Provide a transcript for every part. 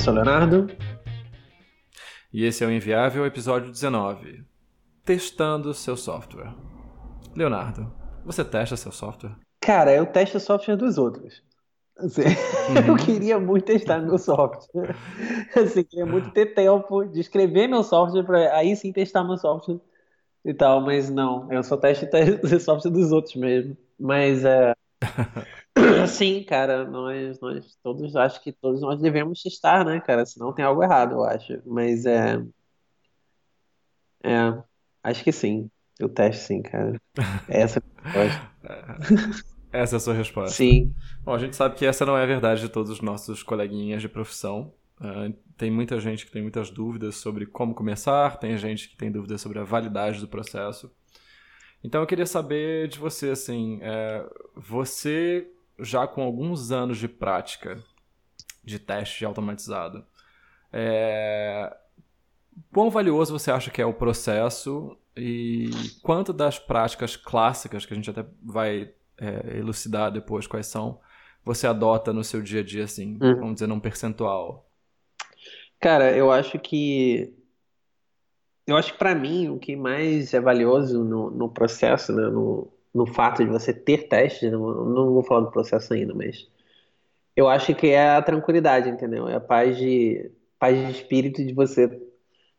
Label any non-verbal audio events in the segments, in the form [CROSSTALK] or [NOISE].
Eu sou o Leonardo. E esse é o Inviável, episódio 19. Testando seu software. Leonardo, você testa seu software? Cara, eu testo o software dos outros. Assim, [LAUGHS] uhum. Eu queria muito testar meu software. Assim, queria muito ter tempo de escrever meu software para aí sim testar meu software e tal, mas não, eu só testo o software dos outros mesmo. Mas é. [LAUGHS] [CLEARS THROAT] Sim, cara, nós, nós todos, acho que todos nós devemos testar, né, cara? Senão tem algo errado, eu acho. Mas é. É, acho que sim. Eu testo sim, cara. Essa [LAUGHS] é Essa é a sua resposta. Sim. Bom, a gente sabe que essa não é a verdade de todos os nossos coleguinhas de profissão. Uh, tem muita gente que tem muitas dúvidas sobre como começar, tem gente que tem dúvidas sobre a validade do processo. Então eu queria saber de você, assim, é, você já com alguns anos de prática de teste automatizado, é, quão valioso você acha que é o processo e quanto das práticas clássicas, que a gente até vai é, elucidar depois quais são, você adota no seu dia a dia, assim, uhum. vamos dizer, num percentual? Cara, eu acho que eu acho que para mim o que mais é valioso no, no processo, né, no, no fato de você ter testes, não, não vou falar do processo ainda, mas eu acho que é a tranquilidade, entendeu? É a paz de, paz de espírito de você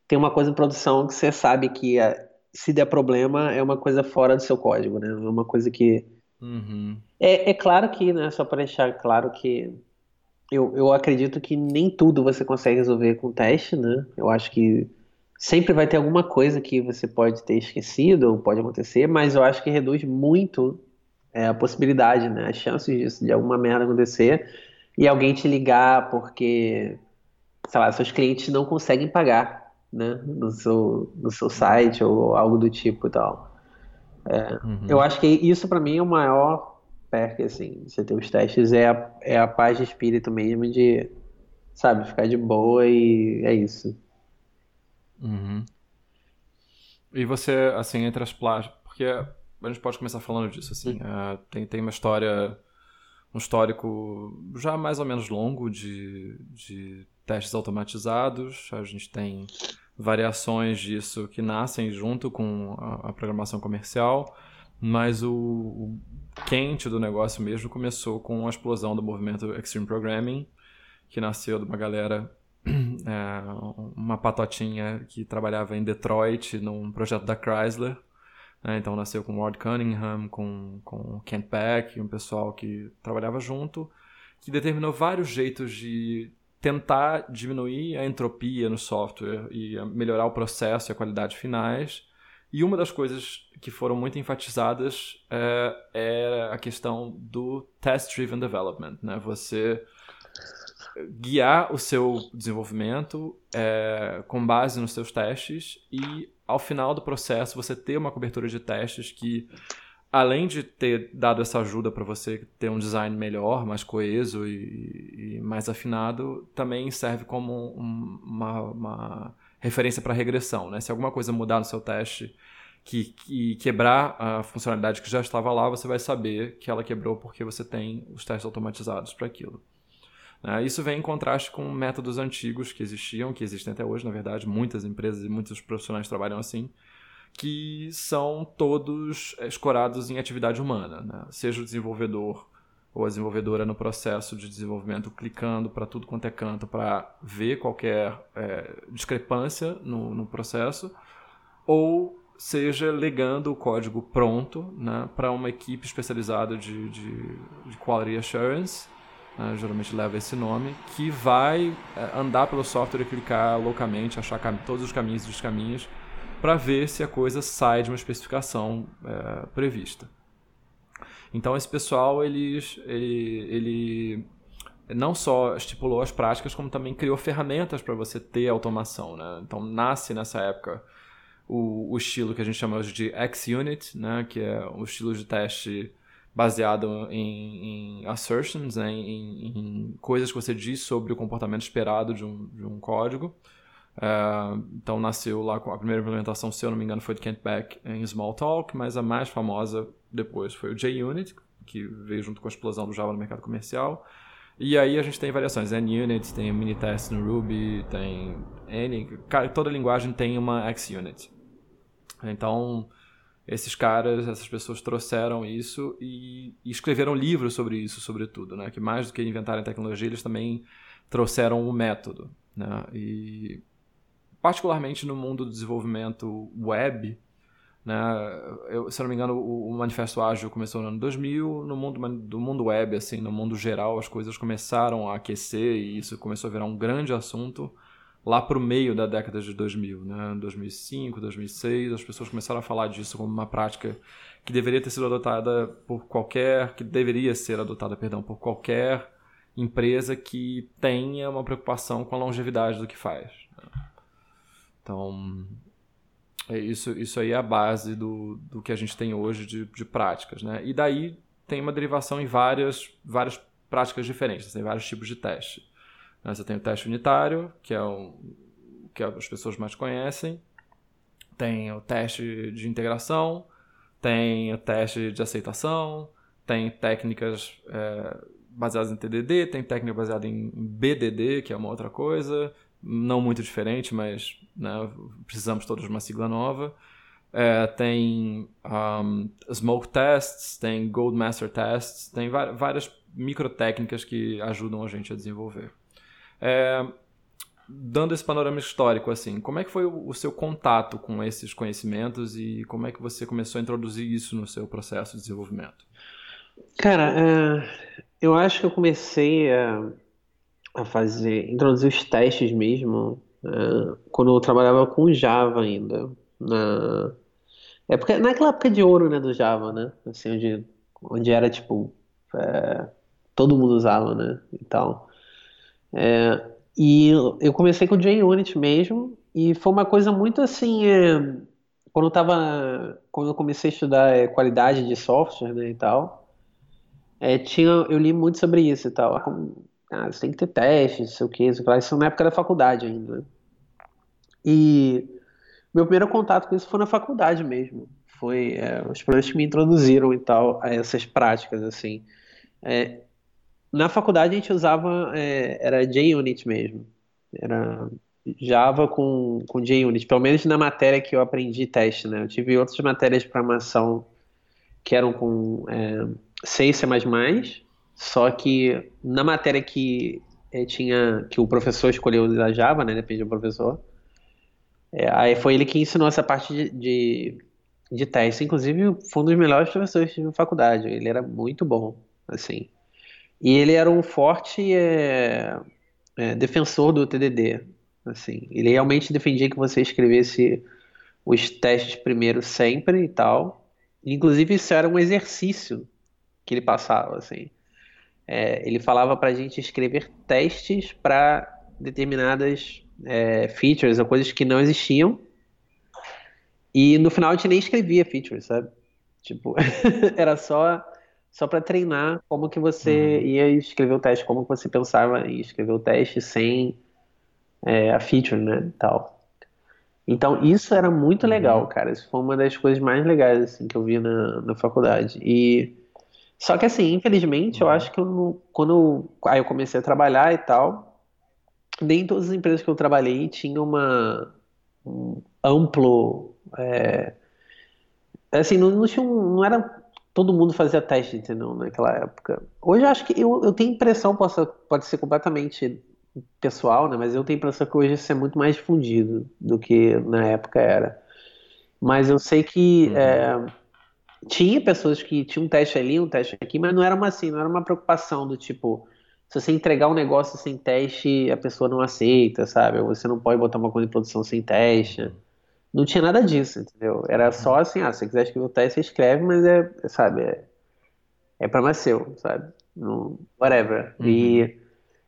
ter uma coisa em produção que você sabe que é, se der problema é uma coisa fora do seu código, né? É uma coisa que. Uhum. É, é claro que, né? Só para deixar claro que eu, eu acredito que nem tudo você consegue resolver com teste, né? Eu acho que Sempre vai ter alguma coisa que você pode ter esquecido ou pode acontecer, mas eu acho que reduz muito é, a possibilidade, né? As chances disso, de alguma merda acontecer e alguém te ligar porque, sei lá, seus clientes não conseguem pagar, né? No seu, no seu site ou algo do tipo e tal. É, uhum. Eu acho que isso para mim é o maior perk, assim, você ter os testes, é a, é a paz de espírito mesmo de, sabe, ficar de boa e é isso. Uhum. E você, assim, entre as plágicas, porque a gente pode começar falando disso, assim, uh, tem, tem uma história, um histórico já mais ou menos longo de, de testes automatizados, a gente tem variações disso que nascem junto com a, a programação comercial, mas o, o, quente do negócio mesmo começou com a explosão do movimento Extreme Programming, que nasceu de uma galera [CLEARS THROAT] é, uma patotinha que trabalhava em Detroit num projeto da Chrysler. Né? Então nasceu com Ward Cunningham, com, com Kent Beck, um pessoal que trabalhava junto, que determinou vários jeitos de tentar diminuir a entropia no software e melhorar o processo e a qualidade finais. E uma das coisas que foram muito enfatizadas é, era a questão do test-driven development. Né? Você guiar o seu desenvolvimento é, com base nos seus testes e ao final do processo você ter uma cobertura de testes que além de ter dado essa ajuda para você ter um design melhor, mais coeso e, e mais afinado, também serve como um, uma, uma, referência para regressão. Né? Se alguma coisa mudar no seu teste que, que, quebrar a funcionalidade que já estava lá, você vai saber que ela quebrou porque você tem os testes automatizados para aquilo. Né? Isso vem em contraste com métodos antigos que existiam, que existem até hoje, na verdade, muitas empresas e muitos profissionais trabalham assim, que são todos escorados em atividade humana, né? seja o desenvolvedor ou a desenvolvedora no processo de desenvolvimento clicando para tudo quanto é canto para ver qualquer é, discrepância no, no, processo, ou seja legando o código pronto né, para uma equipe especializada de, de, de quality assurance né, geralmente leva esse nome, que vai é, andar pelo software e clicar loucamente, achar todos os caminhos e descaminhos, para ver se a coisa sai de uma especificação é, prevista. Então esse pessoal ele, ele, ele não só estipulou as práticas, como também criou ferramentas para você ter automação. Né? Então nasce nessa época o, o estilo que a gente chama de XUnit, né? que é o estilo de teste baseado em, em assertions, né, em, em, coisas que você diz sobre o comportamento esperado de um, de um código. Uh, então nasceu lá com a primeira implementação, se eu não me engano, foi de Kent Beck em Smalltalk, mas a mais famosa depois foi o JUnit, que veio junto com a explosão do Java no mercado comercial. E aí a gente tem variações, NUnit, tem Minitest no Ruby, tem N, toda linguagem tem uma XUnit. Então, esses caras, essas pessoas trouxeram isso e, e, escreveram livros sobre isso, sobretudo, né? Que mais do que inventarem tecnologia, eles também trouxeram o método, né? E particularmente no mundo do desenvolvimento web, né? Eu, se não me engano, o, o, Manifesto Ágil começou no ano 2000. No mundo do mundo web, assim, no mundo geral, as coisas começaram a aquecer e isso começou a virar um grande assunto lá para o meio da década de 2000, né? 2005, 2006, as pessoas começaram a falar disso como uma prática que deveria ter sido adotada por qualquer, que deveria ser adotada, perdão, por qualquer empresa que tenha uma preocupação com a longevidade do que faz. Então, é isso, isso aí é a base do, do que a gente tem hoje de, de práticas. Né? E daí tem uma derivação em várias, várias práticas diferentes, tem vários tipos de teste. Né? Você tem o teste unitário, que é o que as pessoas mais conhecem, tem o teste de integração, tem o teste de aceitação, tem técnicas é, baseadas em TDD, tem técnica baseada em BDD, que é uma outra coisa, não muito diferente, mas né, precisamos todos de uma sigla nova. É, tem um, smoke tests, tem gold master tests, tem várias micro técnicas que ajudam a gente a desenvolver. É, dando esse panorama histórico, assim, como é que foi o, seu contato com esses conhecimentos e como é que você começou a introduzir isso no seu processo de desenvolvimento? Cara, é, eu acho que eu comecei a a fazer, introduzir os testes mesmo, uh, quando eu trabalhava com Java ainda, na época, naquela época de ouro, né, do Java, né, assim, onde, onde era, tipo, é, todo mundo usava, né, e tal. É, e eu comecei com JUnit mesmo, e foi uma coisa muito assim, é, quando eu tava, quando eu comecei a estudar é, qualidade de software, né, e tal, é, tinha, eu li muito sobre isso e tal, ah, você tem que ter teste, não sei o que, isso na época da faculdade ainda. Né? E meu primeiro contato com isso foi na faculdade mesmo. Foi é, os professores que me introduziram e tal a essas práticas, assim. É, na faculdade a gente usava, é, era JUnit mesmo. Era Java com, com JUnit, pelo menos na matéria que eu aprendi teste, né? Eu tive outras matérias de programação que eram com é, C só que na matéria que é, tinha que o professor escolheu usar Java, né? Depende do professor. É, aí foi ele que ensinou essa parte de, de, de teste. Inclusive, foi um dos melhores professores na faculdade. Ele era muito bom, assim. E ele era um forte é, é, defensor do TDD, assim. Ele realmente defendia que você escrevesse os testes primeiro sempre e tal. Inclusive, isso era um exercício que ele passava, assim. É, ele falava para a gente escrever testes para determinadas é, features ou coisas que não existiam. E no final a gente nem escrevia features, sabe? Tipo, [LAUGHS] era só só para treinar como que você uhum. ia escrever o teste, como que você pensava em escrever o teste sem é, a feature, né, tal. Então isso era muito uhum. legal, cara. Isso foi uma das coisas mais legais assim que eu vi na, na faculdade. E só que assim, infelizmente, eu uhum. acho que eu quando eu, aí eu comecei a trabalhar e tal, nem todas as empresas que eu trabalhei tinham uma um amplo é, assim, não, não, tinha um, não era todo mundo fazia teste, entendeu, naquela época. Hoje eu acho que eu, eu tenho impressão, posso, pode ser completamente pessoal, né, mas eu tenho impressão que hoje isso é muito mais difundido do que na época era. Mas eu sei que uhum. é, tinha pessoas que tinham um teste ali, um teste aqui, mas não era uma assim, não era uma preocupação do tipo, se você entregar um negócio sem teste, a pessoa não aceita, sabe? Ou você não pode botar uma coisa em produção sem teste. Não tinha nada disso, entendeu? Era só assim, ah, se você quiser escrever o teste, você escreve, mas é, sabe, é, é seu, sabe? Não, whatever. Uhum. E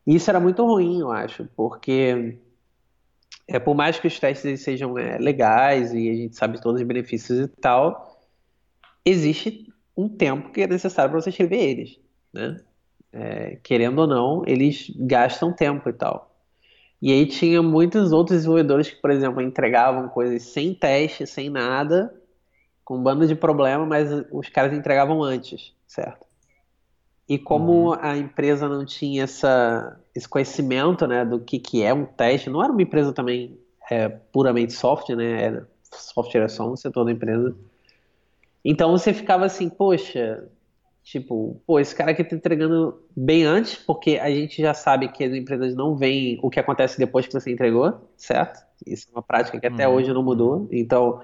isso era muito ruim, eu acho, porque é, por mais que os testes sejam é, legais e a gente sabe todos os benefícios e tal, existe um tempo que é necessário para você escrever eles, né? É, querendo ou não, eles gastam tempo e tal. E aí tinha muitos outros desenvolvedores que, por exemplo, entregavam coisas sem teste, sem nada, com um bando de problema, mas os caras entregavam antes, certo? E como uhum. a empresa não tinha essa, esse conhecimento né, do que, que é um teste, não era uma empresa também é, puramente software, né? Era, software é só um setor da empresa. Então você ficava assim, poxa, tipo, pô, esse cara aqui tá entregando bem antes, porque a gente já sabe que as empresas não veem o que acontece depois que você entregou, certo? Isso é uma prática que até uhum. hoje não mudou. Então,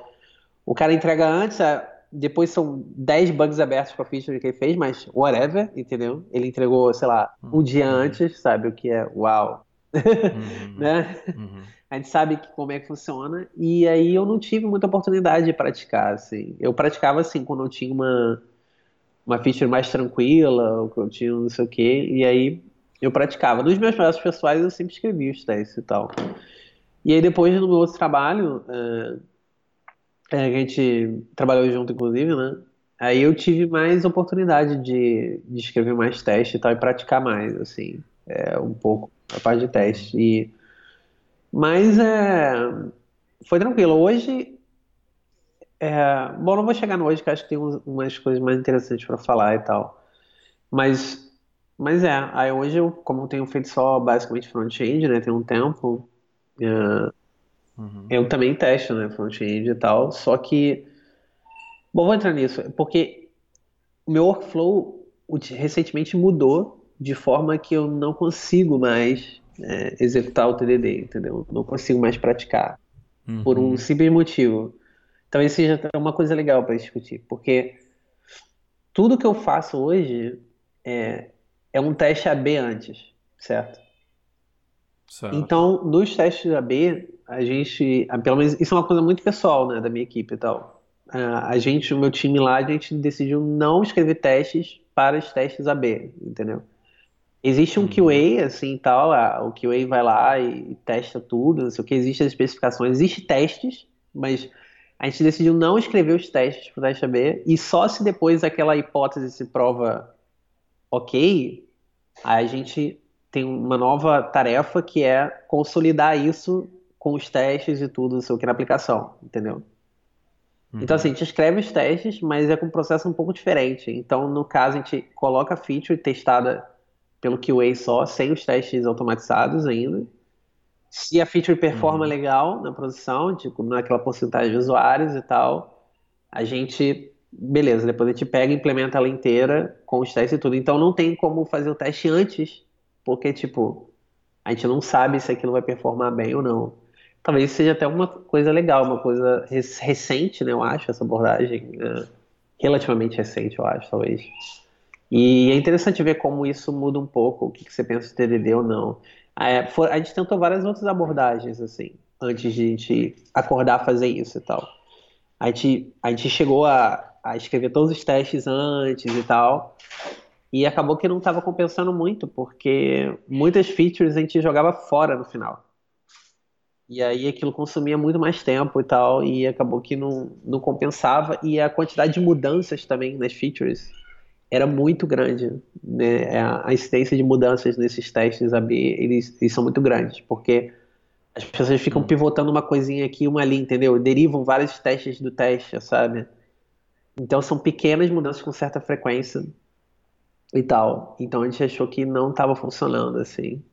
o cara entrega antes, depois são 10 bugs abertos com a feature que ele fez, mas whatever, entendeu? Ele entregou, sei lá, um uhum. dia antes, sabe? O que é uau. Uhum. [LAUGHS] né? A gente sabe que, como é que funciona. E aí eu não tive muita oportunidade de praticar, assim. Eu praticava, assim, quando eu tinha uma, uma feature mais tranquila, eu tinha não sei o quê. E aí eu praticava. Nos meus projetos pessoais eu sempre escrevi os testes e tal. E aí depois no meu outro trabalho, é, a gente trabalhou junto, inclusive, né? Aí eu tive mais oportunidade de, de escrever mais teste e tal, e praticar mais, assim, é, um pouco a parte de teste. E, mas é, foi tranquilo. Hoje, é, bom, não vou chegar no hoje, que acho que tem umas coisas mais interessantes para falar e tal. Mas, mas é, aí hoje eu, como eu tenho feito só basicamente front-end, né, tem um tempo, é, Uhum. Eu também testo, né, front-end e tal, só que, bom, vou entrar nisso, porque o meu workflow recentemente mudou de forma que eu não consigo mais é, executar o TDD, entendeu? Não consigo mais praticar, uhum. por um simples motivo. Talvez seja uma coisa legal para discutir, porque tudo que eu faço hoje é, é um teste AB antes, certo? certo? Então, nos testes AB, a gente, pelo menos isso é uma coisa muito pessoal, né, da minha equipe e tal. A gente, o meu time lá, a gente decidiu não escrever testes para os testes AB, entendeu? Existe um uhum. QA, assim, tal, o QA vai lá e testa tudo, não sei o que, existem as especificações, existem testes, mas a gente decidiu não escrever os testes para o teste AB, e só se depois aquela hipótese se prova ok, a gente tem uma nova tarefa que é consolidar isso com os testes e tudo, não sei o que, na aplicação, entendeu? Uhum. Então, assim, a gente escreve os testes, mas é com um processo um pouco diferente. Então, no caso, a gente coloca a feature testada pelo QA só, sem os testes automatizados ainda. Se a feature performa uhum. legal na produção, tipo, naquela porcentagem de usuários e tal, a gente, beleza, depois a gente pega e implementa ela inteira com os testes e tudo. Então, não tem como fazer o teste antes, porque, tipo, a gente não sabe se aquilo vai performar bem ou não talvez seja até uma coisa legal, uma coisa recente, né? Eu acho, essa abordagem. Né? Relativamente recente, eu acho, talvez. E é interessante ver como isso muda um pouco, o que, que você pensa de TDD ou não. É, for, a gente tentou várias outras abordagens, assim, antes de a gente acordar fazer isso e tal. A gente, a gente chegou a, a escrever todos os testes antes e tal, e acabou que não estava compensando muito, porque muitas features a gente jogava fora no final. E aí aquilo consumia muito mais tempo e tal, e acabou que não, não compensava. E a quantidade de mudanças também nas features era muito grande. Né? É, a incidência de mudanças nesses testes AB, eles, eles são muito grandes, porque as pessoas ficam hum. pivotando uma coisinha aqui e uma ali, entendeu? Derivam vários testes do teste, sabe? Então são pequenas mudanças com certa frequência e tal. Então a gente achou que não estava funcionando assim.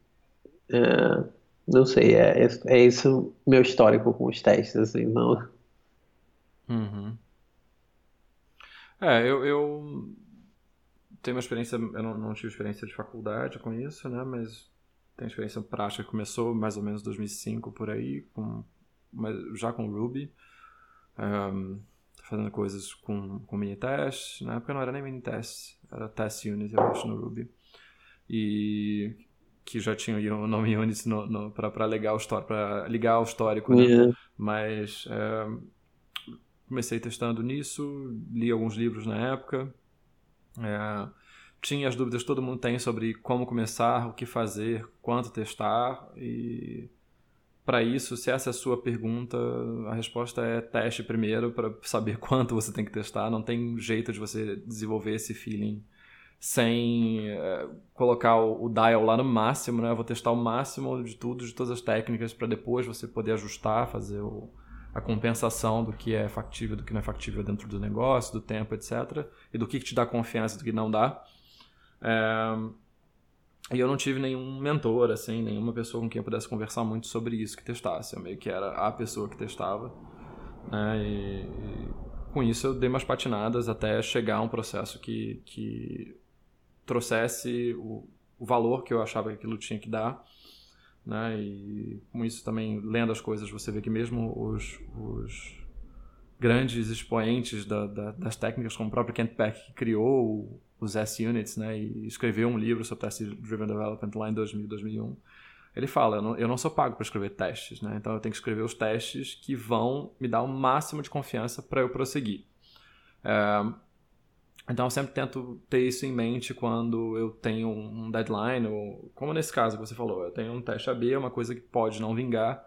É... Não sei, é, é, é isso meu histórico com os testes, assim, não. Uhum. É, eu, eu tenho uma experiência, eu não, não, tive experiência de faculdade com isso, né, mas tenho experiência prática começou mais ou menos 2005 por aí, com, já com Ruby, um, fazendo coisas com, com mini test, na época não era nem mini test, era test unit, eu acho, no Ruby. E que já tinha o nome Unity para ligar o histórico, para ligar o histórico, né? Yeah. Mas é, comecei testando nisso, li alguns livros na época, é, tinha as dúvidas que todo mundo tem sobre como começar, o que fazer, quanto testar e para isso, se essa é a sua pergunta, a resposta é teste primeiro para saber [LAUGHS] quanto você tem que testar. Não tem jeito de você desenvolver esse feeling sem é, colocar o, o, dial lá no máximo, né? Eu vou testar o máximo de tudo, de todas as técnicas, para depois você poder ajustar, fazer o, a compensação do que é factível, do que não é factível dentro do negócio, do tempo, etc. E do que, que te dá confiança, do que não dá. É, e eu não tive nenhum mentor, assim, nenhuma pessoa com quem eu pudesse conversar muito sobre isso que testasse. Eu meio que era a pessoa que testava. Né? E, e com isso eu dei umas patinadas até chegar a um processo que, que trouxesse o, o valor que eu achava que aquilo tinha que dar. Né? E com isso também, lendo as coisas, você vê que mesmo os, os grandes expoentes da, da, das técnicas, como o próprio Kent Beck, que criou os S-Units né? e escreveu um livro sobre Test Driven Development lá em 2000, 2001, ele fala, eu não, eu não sou pago para escrever testes, né? então eu tenho que escrever os testes que vão me dar o máximo de confiança para eu prosseguir. É, então eu sempre tento ter isso em mente quando eu tenho um deadline, ou como nesse caso que você falou, eu tenho um teste AB, uma coisa que pode não vingar.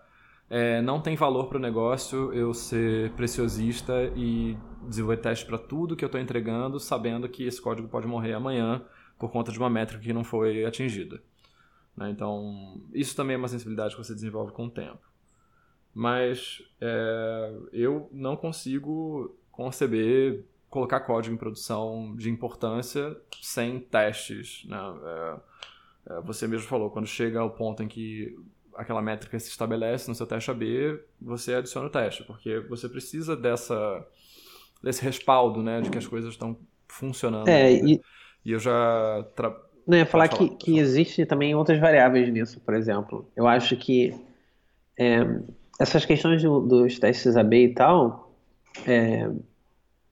É, não tem valor para o negócio eu ser preciosista e desenvolver teste para tudo que eu estou entregando, sabendo que esse código pode morrer amanhã por conta de uma métrica que não foi atingida. Né? Então, isso também é uma sensibilidade que você desenvolve com o tempo. Mas é, eu não consigo conceber colocar código em produção de importância sem testes. Né? É, é, você mesmo falou, quando chega ao ponto em que aquela métrica se estabelece no seu teste AB, você adiciona o teste, porque você precisa dessa, desse respaldo né, de que as coisas estão funcionando. É, e... e eu já. Tra... Não, eu ia falar, falar que, que existe também outras variáveis nisso, por exemplo. Eu acho que é, essas questões do, dos testes AB e tal, é,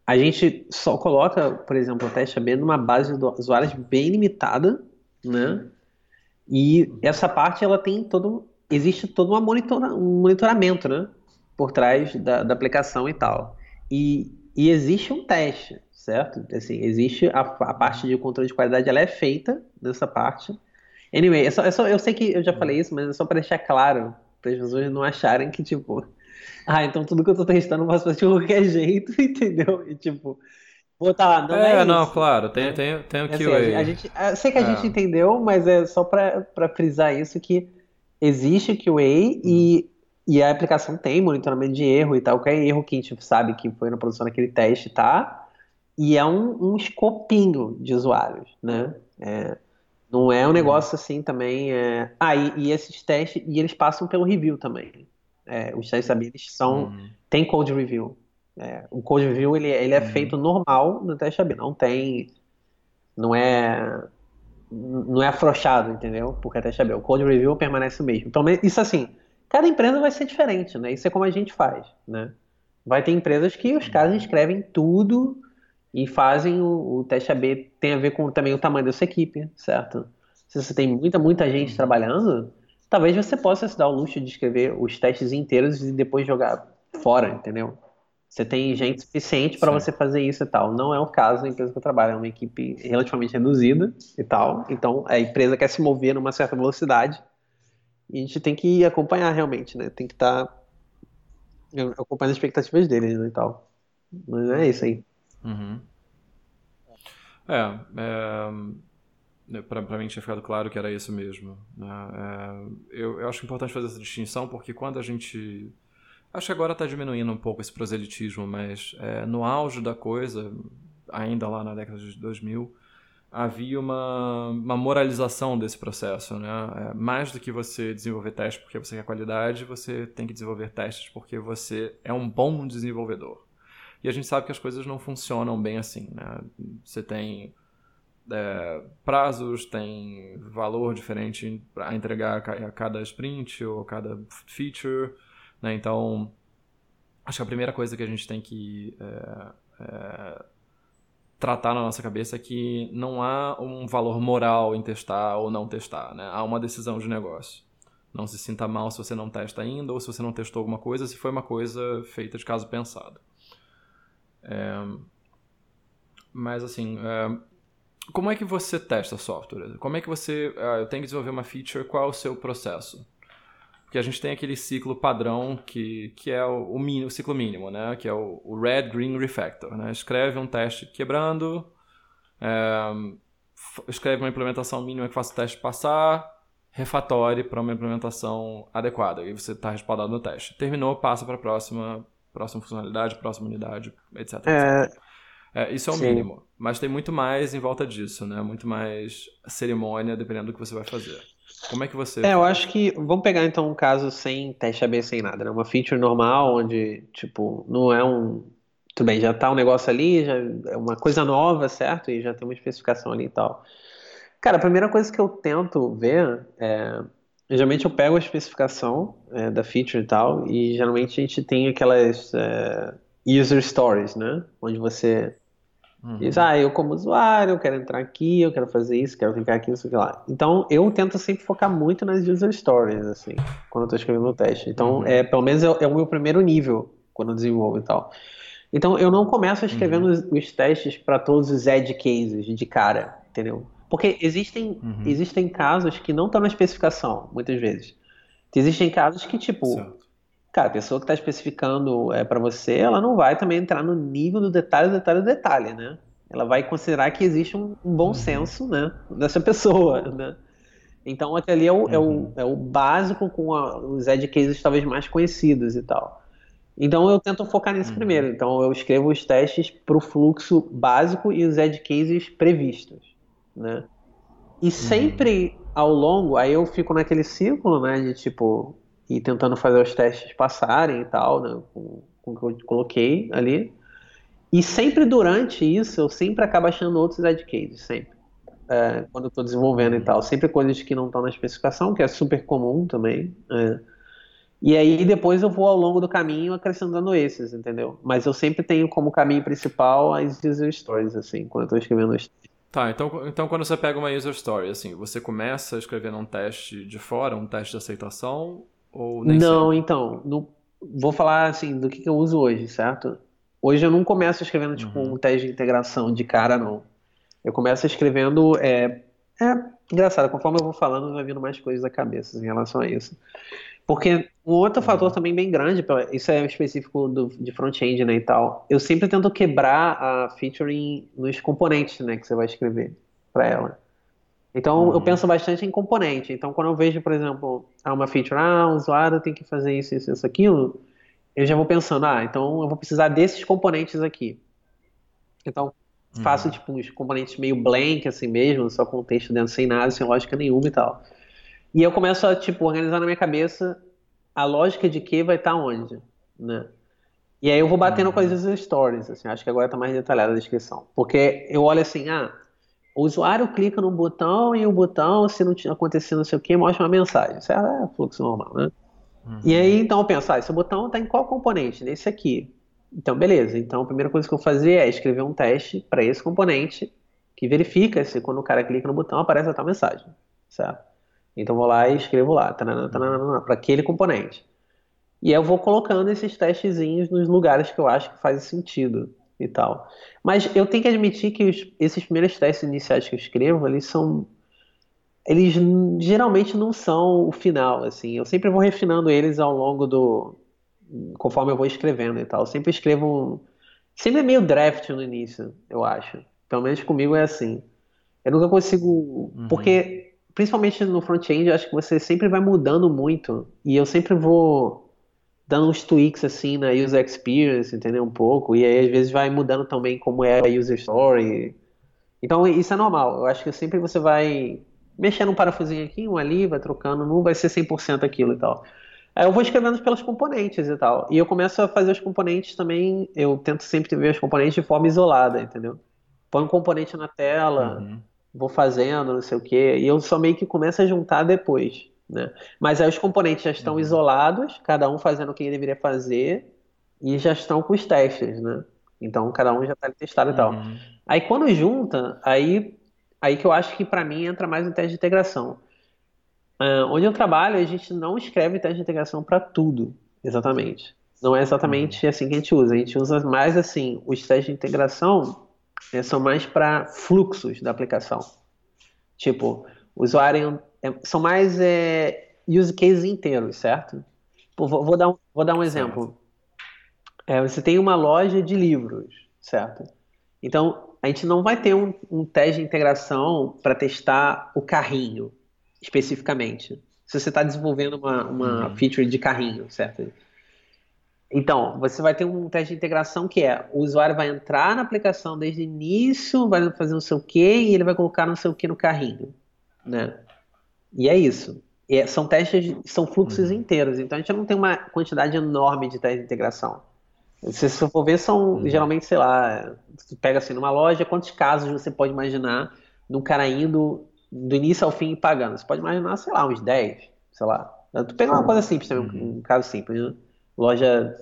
a gente só coloca, por exemplo, o teste AB numa base de usuários bem limitada, né? E essa parte ela tem todo, existe todo uma monitora, um monitoramento, né? Por trás da, da aplicação e tal. E, e, existe um teste, certo? Assim, existe a, a, parte de controle de qualidade, ela é feita nessa parte. Anyway, é só, é só, eu sei que eu já falei isso, mas é só para deixar claro, para as pessoas não acharem que, tipo, ah, então tudo que eu tô testando eu posso fazer de qualquer jeito, [LAUGHS] entendeu? E tipo, botar lá, não é, é não, claro, tem, tem, tem o assim, a, gente, eu sei que a é. gente entendeu, mas é só pra, pra frisar isso que existe o QA e, e a aplicação tem monitoramento de erro e tal, qualquer erro que a gente sabe que foi na produção daquele teste, tá? E é um, um escopinho de usuários, né? É, não é um uhum. negócio assim também. É... Ah, e, e, esses testes, e eles passam pelo review também. É, os testes AB são uhum. tem code review. É, o code review ele, ele é uhum. feito normal no teste AB, não tem, não é, não é afrouxado, entendeu? Porque é teste AB. O code review permanece o mesmo. Então isso assim, cada empresa vai ser diferente, né? Isso é como a gente faz, né? Vai ter empresas que os caras escrevem tudo e fazem o, o teste AB tem a ver com também o tamanho da sua equipe, certo? Se você tem muita muita gente uhum. trabalhando talvez você possa se dar o luxo de escrever os testes inteiros e depois jogar fora, entendeu? Você tem gente suficiente para você fazer isso e tal. Não é o caso da empresa que eu trabalho, é uma equipe relativamente reduzida e tal. Então a empresa quer se mover numa certa velocidade e a gente tem que acompanhar realmente, né? Tem que estar tá acompanhando as expectativas deles né, e tal. Mas é isso aí. Uhum. É, é, para mim tinha ficado claro que era isso mesmo. Né? É, eu, eu, acho importante fazer essa distinção porque quando a gente. Acho que agora está diminuindo um pouco esse proselitismo, mas é, no auge da coisa, ainda lá na década de 2000, havia uma, uma moralização desse processo. Né? É, mais do que você desenvolver testes porque você quer qualidade, você tem que desenvolver testes porque você é um bom desenvolvedor. E a gente sabe que as coisas não funcionam bem assim. Né? Você tem é, prazos, tem valor diferente a entregar a cada sprint ou cada feature. Né? Então, acho que a primeira coisa que a gente tem que é, é, tratar na nossa cabeça é que não há um valor moral em testar ou não testar. Né? Há uma decisão de negócio. Não se sinta mal se você não testa ainda ou se você não testou alguma coisa, se foi uma coisa feita de caso pensado. É, mas assim, é, como é que você testa software? Como é que você. Ah, eu tenho que desenvolver uma feature, qual é o seu processo? Porque a gente tem aquele ciclo padrão que, que é o, o, mínimo, o ciclo mínimo, né? Que é o, o, Red, Green, Refactor. Né? Escreve um teste quebrando, é, escreve uma implementação mínima que faça o teste passar, refatore para uma implementação adequada. E você está respaldado no teste. Terminou, passa para a próxima, próxima funcionalidade, próxima unidade, etc. Etc. É, isso é o Sim. mínimo. Mas tem muito mais em volta disso, né? Muito mais cerimônia, dependendo do que você vai fazer. Como é que você. É, eu acho que. Vamos pegar então um caso sem teste AB, sem nada, né? Uma feature normal, onde, tipo, não é um. Tudo bem, já tá um negócio ali, já é uma coisa nova, certo? E já tem uma especificação ali e tal. Cara, a primeira coisa que eu tento ver é. Geralmente eu pego a especificação é, da feature e tal, e geralmente a gente tem aquelas é, user stories, né? Onde você Uhum. Diz, ah, eu como usuário, eu quero entrar aqui, eu quero fazer isso, quero clicar aqui, isso aqui lá. Então, eu tento sempre focar muito nas user stories, assim, quando eu tô escrevendo o teste. Então, Uhum. é, pelo menos é, é o meu primeiro nível, quando eu desenvolvo e tal. Então, eu não começo escrevendo os, os testes para todos os edge cases de cara, entendeu? Porque existem, Uhum. existem casos que não estão na especificação, muitas vezes. Existem casos que, tipo, Certo. Cara, a pessoa que está especificando é, para você, ela não vai também entrar no nível do detalhe, do detalhe, do detalhe, né? Ela vai considerar que existe um, um bom Uhum. senso, né, dessa [LAUGHS] pessoa, né? Então, aquele ali é o, é Uhum. o, é o básico com a- os edge cases talvez mais conhecidos e tal. Então, eu tento focar nisso Uhum. primeiro. Então, eu escrevo os testes para o fluxo básico e os edge cases previstos, né? E sempre ao longo, aí eu fico naquele círculo, né, de tipo, ir tentando fazer os testes passarem e tal, né, com, com o que eu coloquei ali. E sempre durante isso, eu sempre acabo achando outros edge cases, sempre. É, quando eu estou desenvolvendo e tal. Sempre coisas que não estão na especificação, que é super comum também. é. E aí depois eu vou ao longo do caminho acrescentando esses, entendeu? Mas eu sempre tenho como caminho principal as user stories, assim, quando eu estou escrevendo os Tá, então, então quando você pega uma user story, assim, você começa escrevendo um teste de fora, um teste de aceitação, ou Não, sempre? então, vou falar assim do que, que eu uso hoje, certo? Hoje eu não começo escrevendo tipo Uhum. um teste de integração de cara, não. Eu começo escrevendo. É, é engraçado, conforme eu vou falando, vai vindo mais coisas à cabeça em relação a isso. Porque um outro fator também bem grande, isso é específico do, de front-end, né, e tal. Eu sempre tento quebrar a feature em- nos componentes, né, que você vai escrever para ela. Então, eu Uhum. penso bastante em componente. Então, quando eu vejo, por exemplo, ah, uma feature, ah, o usuário tem que fazer isso, isso, isso, aquilo, eu já vou pensando, ah, então eu vou precisar desses componentes aqui. Então, faço, tipo, uns componentes meio blank, assim mesmo, só com o texto dentro, sem nada, sem lógica nenhuma e tal. E eu começo a, tipo, organizar na minha cabeça a lógica de que vai estar onde, né? E aí eu vou batendo com as user stories, assim, acho que agora tá mais detalhada a descrição. Porque eu olho assim, ah, o usuário clica no botão e o botão, se não acontecido não sei o que, mostra uma mensagem. Isso é fluxo normal, né? Uhum. E aí, então, eu penso, ah, esse botão está em qual componente? Nesse aqui. Então, beleza. Então, a primeira coisa que eu vou fazer é escrever um teste para esse componente que verifica se quando o cara clica no botão aparece a tal mensagem, certo? Então, eu vou lá e escrevo lá, para aquele componente. E aí eu vou colocando esses testezinhos nos lugares que eu acho que faz sentido e tal. Mas eu tenho que admitir que os- esses primeiros testes iniciais que eu escrevo, eles são eles geralmente não são o final, assim. Eu sempre vou refinando eles ao longo do. conforme eu vou escrevendo e tal. Eu sempre escrevo. um- Sempre é meio draft no início, eu acho. Pelo menos comigo é assim. Eu nunca consigo. Porque, principalmente no front-end, eu acho que você sempre vai mudando muito. E eu sempre vou dando uns tweaks assim na user experience, entendeu? Um pouco. E aí, às vezes, vai mudando também como é a user story. Então, isso é normal. Eu acho que sempre você vai mexendo um parafusinho aqui, um ali, vai trocando, não vai ser 100% aquilo e tal. Aí eu vou escrevendo pelos componentes e tal. E eu começo a fazer os componentes também, eu tento sempre ver os componentes de forma isolada, entendeu? Põe um componente na tela, Uhum. vou fazendo, não sei o quê, e eu só meio que começo a juntar depois, né? Mas aí os componentes já estão isolados, cada um fazendo o que ele deveria fazer, e já estão com os testes, né? Então cada um já está testado e tal. Uhum. Aí quando junta, aí, aí que eu acho que para mim entra mais no teste de integração. Ah, onde eu trabalho, a gente não escreve teste de integração para tudo, exatamente. Não é exatamente assim que a gente usa. A gente usa mais assim, os testes de integração eh, são mais para fluxos da aplicação. Tipo, o usuário é- são mais é, use cases inteiros, certo? Pô, vou, vou dar um, vou dar um exemplo. É, você tem uma loja de livros, certo? Então, a gente não vai ter um, um teste de integração para testar o carrinho, especificamente. Se você está desenvolvendo uma, uma feature de carrinho, certo? Então, você vai ter um teste de integração que é o usuário vai entrar na aplicação desde o início, vai fazer não sei o quê, e ele vai colocar não sei o que no carrinho, né? E é isso. E é, são testes, são fluxos uhum. inteiros, então a gente não tem uma quantidade enorme de testes de integração. Se você for ver, são uhum. geralmente, sei lá, você pega assim numa loja, quantos casos você pode imaginar de um cara indo do início ao fim e pagando? Você pode imaginar, sei lá, uns 10, sei lá. Tu pega uma coisa simples também, uhum. um caso simples, né? loja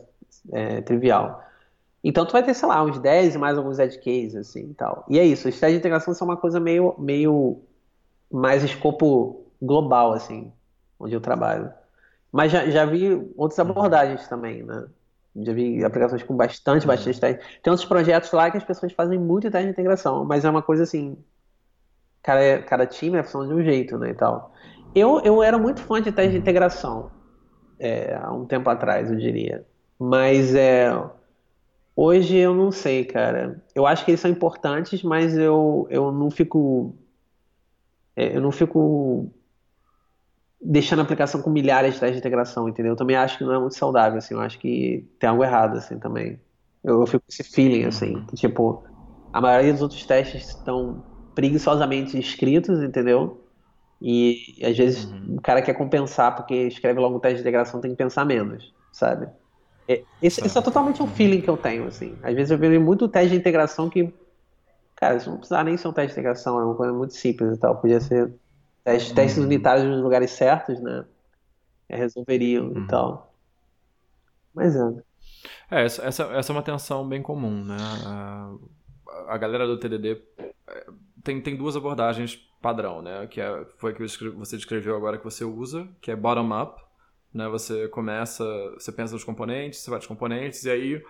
é, trivial. Então tu vai ter, sei lá, uns 10 e mais alguns edge cases, assim, e tal. E é isso, os testes de integração são uma coisa meio, meio mais escopo global, assim, onde eu trabalho. Mas já, já vi outras uhum. abordagens também, né? Já vi aplicações com bastante, uhum. bastante teste. Tem outros projetos lá que as pessoas fazem muito teste de integração, mas é uma coisa assim, cada, cada time é função de um jeito, né, e tal. Eu, eu era muito fã de teste de integração é, há um tempo atrás, eu diria. Mas é, hoje eu não sei, cara. Eu acho que eles são importantes, mas eu, eu não fico. É, eu não fico deixando a aplicação com milhares de testes de integração, entendeu? Eu também acho que não é muito saudável, assim. Eu acho que tem algo errado, assim, também. Eu, eu fico com esse feeling, assim. Que, tipo, a maioria dos outros testes estão preguiçosamente escritos, entendeu? E às vezes uhum. o cara quer compensar porque escreve logo o teste de integração, tem que pensar menos, sabe? É, esse, esse, é totalmente um feeling que eu tenho, assim. Às vezes eu vejo muito teste de integração que, cara, isso não precisava nem ser um teste de integração, é uma coisa muito simples e tal. Podia ser teste, uhum. testes unitários nos lugares certos, né? É, resolveriam uhum. e tal. Mas é. É, essa, essa é uma tensão bem comum, né? A, a galera do TDD é, tem, tem duas abordagens padrão, né? Que é, foi que você descreveu agora que você usa, que é bottom-up. Né? Você começa, você pensa nos componentes, você vai dos componentes, e aí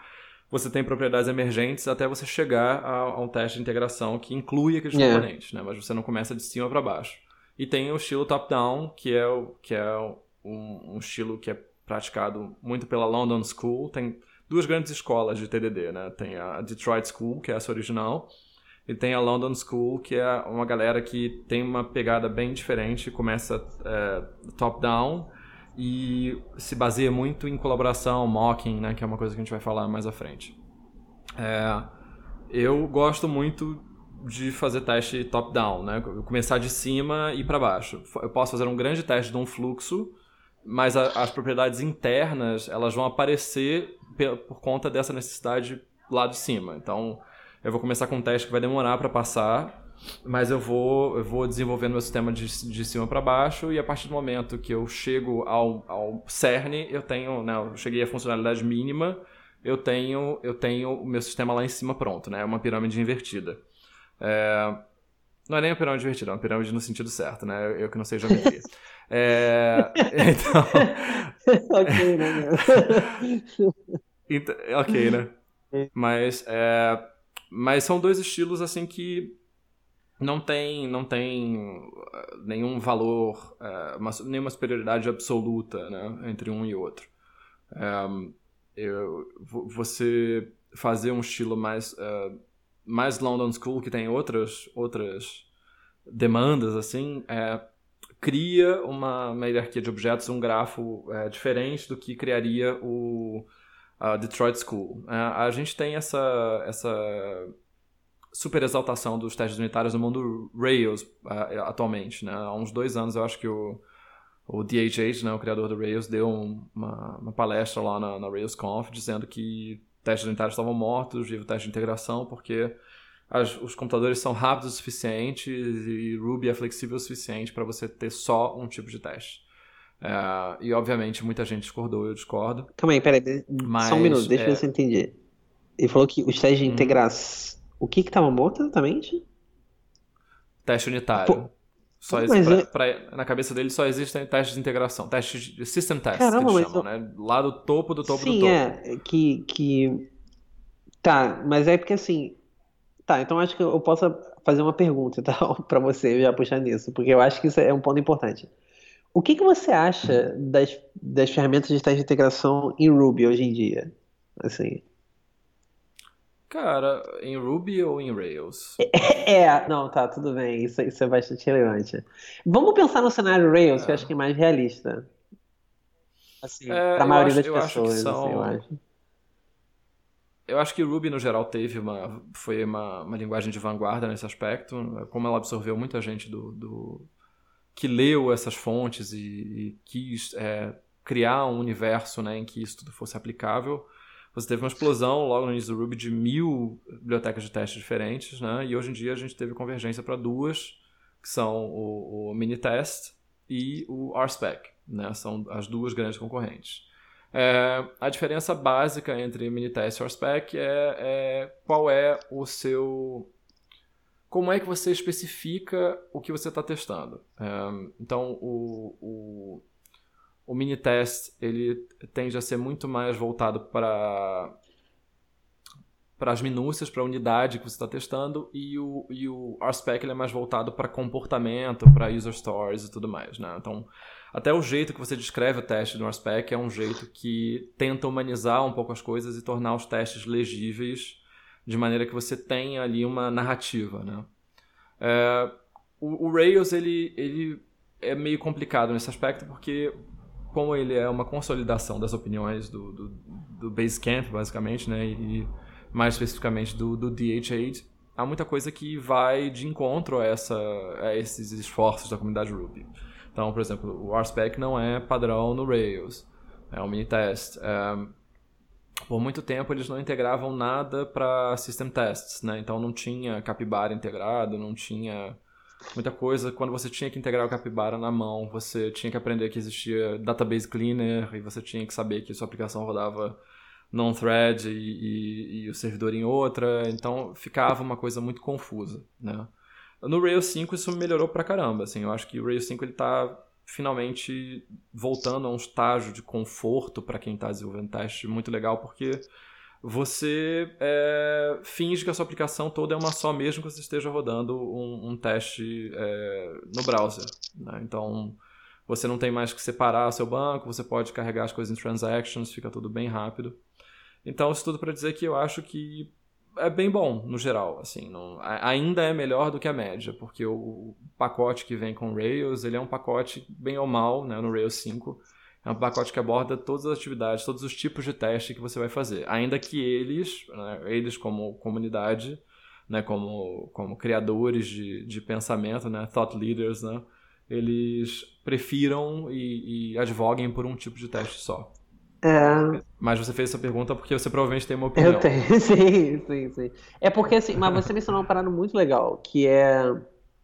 você tem propriedades emergentes até você chegar a, a um teste de integração que inclui aqueles yeah. componentes, né? Mas você não começa de cima para baixo. E tem o estilo top-down, que é, o, que é um, um, estilo que é praticado muito pela London School. Tem duas grandes escolas de TDD, né? Tem a Detroit School, que é essa original, e tem a London School, que é uma galera que tem uma pegada bem diferente, começa é, top-down e se baseia muito em colaboração, mocking, né, que é uma coisa que a gente vai falar mais à frente. É, eu gosto muito de fazer teste top-down, né? Começar de cima e para baixo. Eu posso fazer um grande teste de um fluxo, mas a, as propriedades internas elas vão aparecer por conta dessa necessidade lá de cima. Então, eu vou começar com um teste que vai demorar para passar, mas eu vou, eu vou desenvolvendo meu sistema de, de cima para baixo e a partir do momento que eu chego ao, ao CERN, eu tenho, né, eu cheguei à funcionalidade mínima, eu tenho, eu tenho o meu sistema lá em cima pronto, né? É uma pirâmide invertida. É... Não é nem uma pirâmide invertida, é uma pirâmide no sentido certo, né? Eu que não sei geometria. É... [LAUGHS] Então... [LAUGHS] ok, né? [LAUGHS] então, ok, né? Mas é... Mas são dois estilos assim que não tem, não tem eh, nenhum valor, é, uma, nenhuma superioridade absoluta né, entre um e outro. É, eu, você fazer um estilo mais, é, mais London School, que tem outras, outras demandas, assim, cria uma, uma hierarquia de objetos, um grafo diferente do que criaria o a Detroit School. É, a gente tem essa, essa super exaltação dos testes unitários no mundo Rails uh, atualmente. Né? Há uns dois anos eu acho que o, o DHH, né, o criador do Rails, deu uma, uma palestra lá na, na RailsConf dizendo que testes unitários estavam mortos, vivo teste de integração, porque as, os computadores são rápidos o suficiente e Ruby é flexível o suficiente para você ter só um tipo de teste. É, e obviamente muita gente discordou, eu discordo. Calma aí, peraí, mas, só um minuto, deixa é... eu ver se eu entendi. Ele falou que os testes de hum. integração. O que que tava morto exatamente? Teste unitário. Pô, só pra, pra, na cabeça dele só existem testes de integração, testes de system tests Caramba, que eles chamam, eu... né? Lá do topo do topo Sim, do topo. é, que, que... Tá, mas é porque assim... Tá, então acho que eu posso fazer uma pergunta [LAUGHS] tá, para você já puxar nisso, porque eu acho que isso é um ponto importante. O que, que você acha das, das ferramentas de teste de integração em Ruby hoje em dia? Assim. Cara, em Ruby ou em Rails? [LAUGHS] É, não, tá, tudo bem. Isso, isso é bastante relevante. Vamos pensar no cenário Rails, é. que eu acho que é mais realista. Assim, é, para a maioria acho, das pessoas, são... assim, eu acho. Eu acho que Ruby, no geral, teve uma. Foi uma, uma linguagem de vanguarda nesse aspecto. Como ela absorveu muita gente do. do que leu essas fontes e, e quis é, criar um universo né, em que isso tudo fosse aplicável. Você teve uma explosão logo no início do Ruby de mil bibliotecas de testes diferentes, né? E hoje em dia a gente teve convergência para duas, que são o, o Minitest e o RSpec, né? São as duas grandes concorrentes. É, a diferença básica entre Minitest e RSpec é, é qual é o seu como é que você especifica o que você está testando. É, então, o, o Minitest ele tende a ser muito mais voltado para para as minúcias, para a unidade que você está testando, e o, e o RSpec ele é mais voltado para comportamento, para user stories e tudo mais. Né? Então, até o jeito que você descreve o teste no RSpec é um jeito que tenta humanizar um pouco as coisas e tornar os testes legíveis de maneira que você tenha ali uma narrativa, né? É, o, o, Rails, ele, ele é meio complicado nesse aspecto porque como ele é uma consolidação das opiniões do, do, do Basecamp, basicamente, né? E mais especificamente do, do DH8, há muita coisa que vai de encontro a, essa, a esses esforços da comunidade Ruby. Então, por exemplo, o RSpec não é padrão no Rails, é um mini test. É, por muito tempo eles não integravam nada para system tests, né? Então não tinha Capybara integrado, não tinha muita coisa. Quando você tinha que integrar o Capybara na mão, você tinha que aprender que existia database cleaner e você tinha que saber que sua aplicação rodava non-thread e, e, e, o servidor em outra. Então ficava uma coisa muito confusa, né? No Rails 5 isso melhorou pra caramba, assim, eu acho que o Rails 5 ele tá finalmente voltando a um estágio de conforto para quem está desenvolvendo teste muito legal, porque você é, finge que a sua aplicação toda é uma só mesmo que você esteja rodando um, um teste é, no browser. Né? Então, você não tem mais que separar seu banco, você pode carregar as coisas em transactions, fica tudo bem rápido. Então, isso tudo para dizer que eu acho que é bem bom no geral, assim, não, ainda é melhor do que a média, porque o pacote que vem com Rails, ele é um pacote bem ou mal, né, no Rails 5, é um pacote que aborda todas as atividades, todos os tipos de teste que você vai fazer, ainda que eles, né, eles como comunidade, né, como, como criadores de, de pensamento, né, thought leaders, né, eles prefiram e, e advoguem por um tipo de teste só. É... Mas você fez essa pergunta porque você provavelmente tem uma opinião. Eu tenho, [LAUGHS] sim, sim, sim. É porque assim, mas você mencionou uma parada muito legal, que é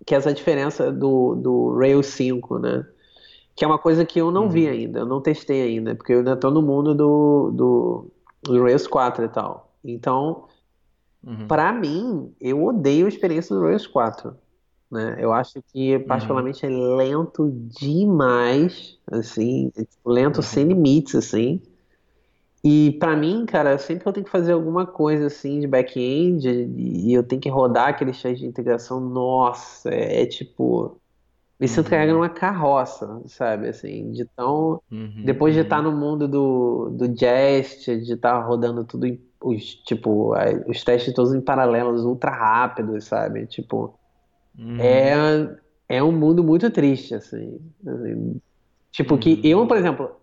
que é essa diferença do, do Rails 5, né? Que é uma coisa que eu não uhum. vi ainda, eu não testei ainda, porque eu ainda tô no mundo do, do, do Rails 4 e tal. Então, uhum. para mim, eu odeio a experiência do Rails 4. Né? Eu acho que uhum. particularmente uhum. é lento demais, assim, é, tipo, lento uhum. sem limites, assim. E para mim, cara, sempre que eu tenho que fazer alguma coisa assim de back-end e eu tenho que rodar aquele chat de integração, nossa, é, é tipo. Me sinto uhum. carregando uma carroça, sabe? Assim, de tão. Uhum, depois de estar uhum. no mundo do, do Jest, de estar rodando tudo, em, os, tipo, os testes todos em paralelos, ultra rápidos, sabe? Tipo. Uhum. É, é um mundo muito triste, assim. assim tipo, que eu, uhum. por exemplo,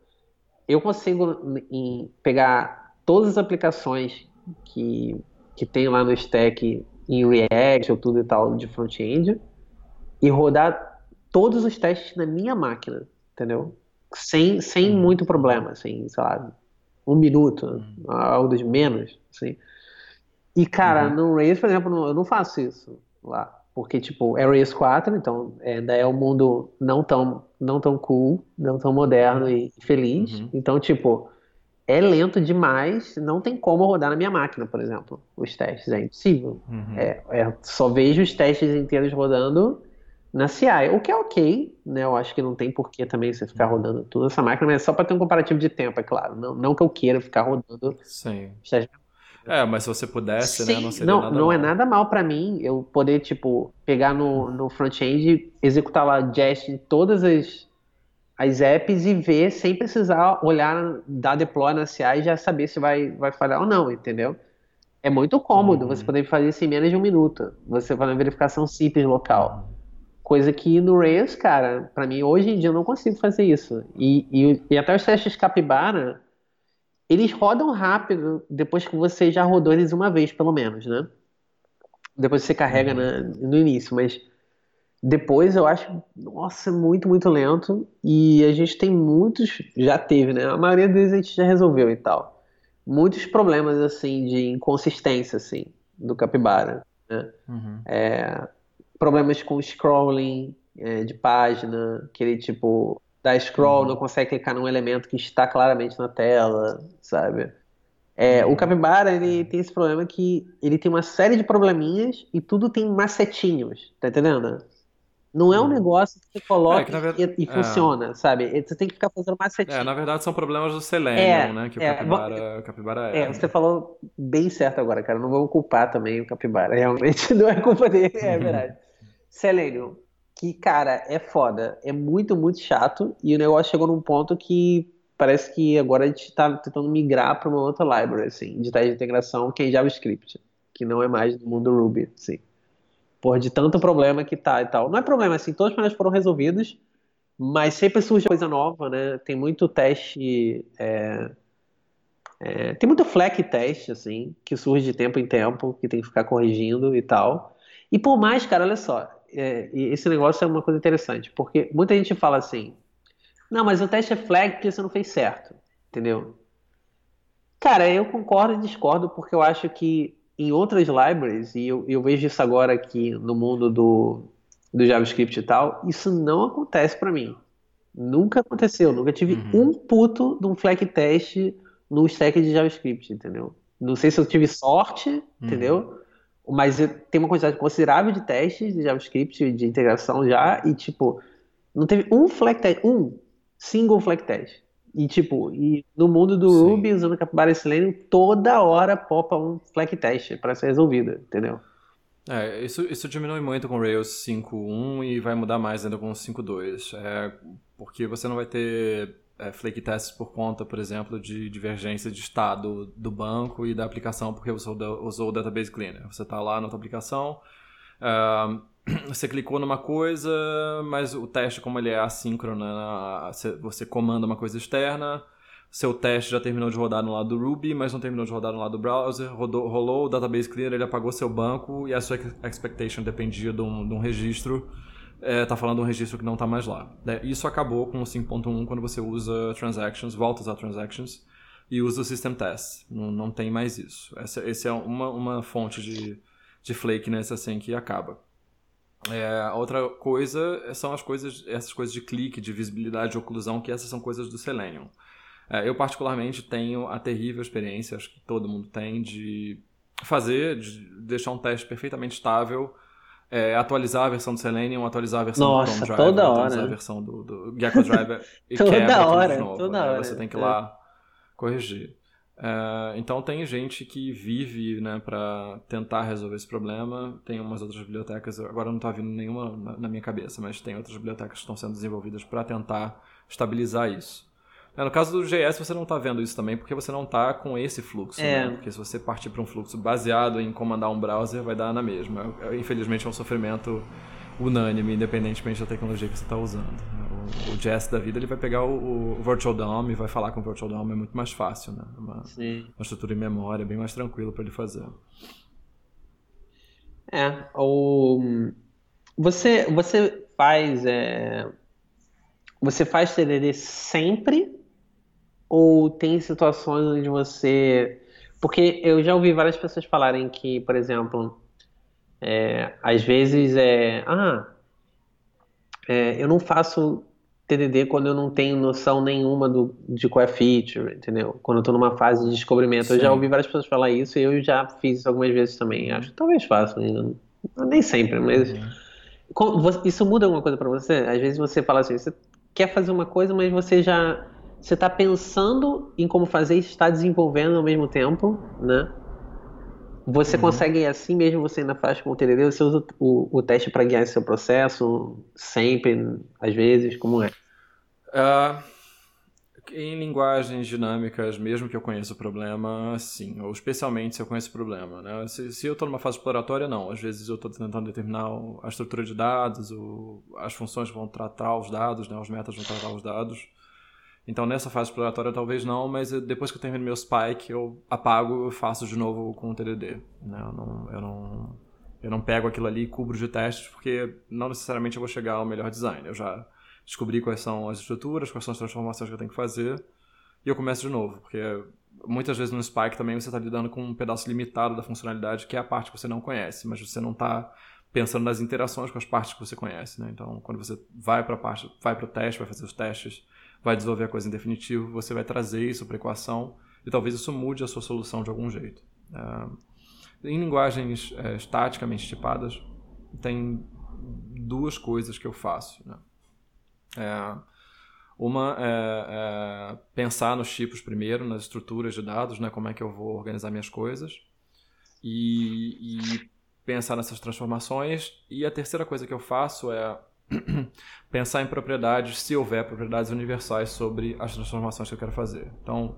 eu consigo em, pegar todas as aplicações que, que tem lá no stack em React ou tudo e tal de front-end e rodar todos os testes na minha máquina, entendeu? Sem, sem uhum. muito problema, assim, sei lá, um minuto, algo de menos, assim. E, cara, uhum. no Rails, por exemplo, eu não faço isso lá. Porque, tipo, é Rails 4, então ainda é um mundo não tão, não tão cool, não tão moderno e feliz. Uhum. Então, tipo, é lento demais, não tem como rodar na minha máquina, por exemplo, os testes, é impossível. Uhum. É, é, só vejo os testes inteiros rodando na CI, o que é ok, né? Eu acho que não tem porquê também você ficar rodando tudo essa máquina, mas é só para ter um comparativo de tempo, é claro. Não, não que eu queira ficar rodando Sim. é, mas se você pudesse, Sim, né, não seria não, nada não mal. é nada mal para mim eu poder, tipo, pegar no, no front-end, executar lá Jest em todas as, as apps e ver sem precisar olhar, dar deploy na CI e já saber se vai, vai falhar ou não, entendeu? É muito cômodo uhum. você poder fazer isso em menos de um minuto. Você faz uma verificação simples local. Coisa que no Rails, cara, para mim hoje em dia eu não consigo fazer isso. E, e, e até os testes capibara, eles rodam rápido depois que você já rodou eles uma vez, pelo menos, né? Depois você carrega na, no início, mas depois eu acho, nossa, muito, muito lento. E a gente tem muitos, já teve, né? A maioria deles a gente já resolveu e tal. Muitos problemas, assim, de inconsistência, assim, do capibara. Né? Uhum. É, problemas com scrolling é, de página, que ele, tipo, dá scroll, uhum. não consegue clicar num elemento que está claramente na tela, sabe? É, o Capybara, ele tem esse problema que ele tem uma série de probleminhas e tudo tem macetinhos, tá entendendo? Não é um negócio que você coloca é, que e, e é. funciona, sabe? Você tem que ficar fazendo macetinho. É, na verdade são problemas do Selenium, é, né? Que o é, Capybara é. É, você falou bem certo agora, cara. Não vou culpar também o Capybara. [LAUGHS] Realmente não é culpa dele, é verdade. Selenium, que, cara, é foda. É muito, muito chato. E o negócio chegou num ponto que parece que agora a gente está tentando migrar para uma outra library, assim, de teste de integração, que é JavaScript, que não é mais do mundo Ruby, assim. Por de tanto problema que tá e tal. Não é problema, assim, todos os problemas foram resolvidos, mas sempre surge coisa nova, né? Tem muito teste. É, é, tem muito fleck teste, assim, que surge de tempo em tempo, que tem que ficar corrigindo e tal. E por mais, cara, olha só, é, esse negócio é uma coisa interessante, porque muita gente fala assim, não, mas o teste é flag porque você não fez certo. Entendeu? Cara, eu concordo e discordo porque eu acho que em outras libraries, e eu, eu vejo isso agora aqui no mundo do, do JavaScript e tal, isso não acontece para mim. Nunca aconteceu, nunca tive uhum. um puto de um flag teste no stack de JavaScript, entendeu? Não sei se eu tive sorte, uhum. entendeu? Mas tem uma quantidade considerável de testes de JavaScript, de integração já, e tipo, não teve um flag test, um, single flag test. E tipo, e no mundo do Sim. Ruby, usando Capybara Selenium, toda hora popa um flag test para ser resolvido, entendeu? É, isso, isso diminui muito com Rails 5.1 e vai mudar mais ainda com 5.2. É, porque você não vai ter é, flake tests por conta, por exemplo, de divergência de estado do banco e da aplicação porque você usou o Database Cleaner. Você está lá na tua aplicação, uh, [CLEARS THROAT] você clicou numa coisa, mas o teste, como ele é assíncrono, né, você comanda uma coisa externa, seu teste já terminou de rodar no lado do Ruby, mas não terminou de rodar no lado do browser, rodou, rolou o database clear, ele apagou seu banco e a sua expectation dependia de um, de um registro, é, tá falando um registro que não está mais lá. É, isso acabou com o 5.1 quando você usa transactions, volta a usar transactions e usa o system test. Não, não tem mais isso. Essa, essa é uma, uma fonte de, de flakiness assim que acaba. É, outra coisa são as coisas, essas coisas de clique, de visibilidade, de oclusão, que essas são coisas do Selenium. É, eu particularmente tenho a terrível experiência, acho que todo mundo tem, de fazer, de deixar um teste perfeitamente estável, é, atualizar a versão do Selenium, atualizar a versão Nossa, do Chrome Driver, toda atualizar hora. a versão do, do Gecko Driver [LAUGHS] e toda quebra hora, tudo de novo. Toda né? hora. Você tem que ir lá corrigir. Uh, então tem gente que vive né, para tentar resolver esse problema. Tem umas outras bibliotecas, agora não está vindo nenhuma na, na, minha cabeça, mas tem outras bibliotecas que estão sendo desenvolvidas para tentar estabilizar isso. É, no caso do JS você não está vendo isso também porque você não está com esse fluxo. É. Né? Porque se você partir para um fluxo baseado em comandar um browser, vai dar na mesma. Infelizmente é um sofrimento unânime, independentemente da tecnologia que você está usando. O, o Jess da vida ele vai pegar o, o, Virtual DOM e vai falar com o Virtual DOM, é muito mais fácil, né? Uma, uma estrutura em memória, bem mais tranquilo para ele fazer. É, o... você, você faz é... você faz TDD sempre ou tem situações onde você porque eu já ouvi várias pessoas falarem que, por exemplo, é, às vezes é. Ah, é, eu não faço TDD quando eu não tenho noção nenhuma do, de qual é feature, entendeu? Quando eu tô numa fase de descobrimento. Sim. Eu já ouvi várias pessoas falar isso e eu já fiz isso algumas vezes também. Acho que talvez faça, nem sempre, mas. Uhum. Isso muda alguma coisa para você? Às vezes você fala assim, você quer fazer uma coisa, mas você já. Você está pensando em como fazer e está desenvolvendo ao mesmo tempo, né? Você uhum. consegue, assim mesmo, você ainda faz com o TDD, você usa o, o teste para guiar esse seu processo, sempre, às vezes, como é? Uh, em linguagens dinâmicas, mesmo que eu conheça o problema, sim. Ou especialmente se eu conheço o problema. Né? Se, se eu estou numa fase exploratória, não. Às vezes eu estou tentando determinar a estrutura de dados, o, as funções vão tratar os dados, né? os metas vão tratar os dados. Então nessa fase exploratória talvez não, mas depois que eu termino meu spike, eu apago e faço de novo com o TDD. Né? Eu, não, eu, não, eu não pego aquilo ali e cubro de testes, porque não necessariamente eu vou chegar ao melhor design. Eu já descobrir quais são as estruturas, quais são as transformações que eu tenho que fazer, e eu começo de novo, porque muitas vezes no Spike também você está lidando com um pedaço limitado da funcionalidade, que é a parte que você não conhece, mas você não está pensando nas interações com as partes que você conhece, né? Então, quando você vai para parte, vai para o teste, vai fazer os testes, vai desenvolver a coisa em definitivo, você vai trazer isso para a equação e talvez isso mude a sua solução de algum jeito. Uh, em linguagens é, estaticamente tipadas, tem duas coisas que eu faço. Né? É, uma é, é, pensar nos tipos primeiro, nas estruturas de dados, né, como é que eu vou organizar minhas coisas, e, e pensar nessas transformações. E a terceira coisa que eu faço é [CLEARS THROAT] pensar em propriedades, se houver propriedades universais sobre as transformações que eu quero fazer. Então,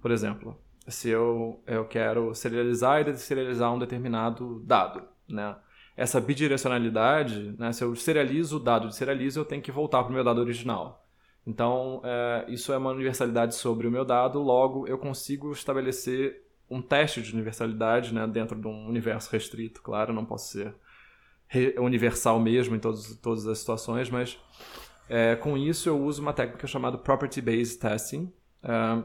por exemplo, se eu, eu quero serializar e deserializar um determinado dado, né? essa bidirecionalidade, né, se eu serializo o dado de serializo, eu tenho que voltar para o meu dado original. Então, é, isso é uma universalidade sobre o meu dado, logo eu consigo estabelecer um teste de universalidade né, dentro de um universo restrito, claro, não posso ser universal mesmo em todos, todas as situações, mas é, com isso eu uso uma técnica chamada Property Based Testing, é,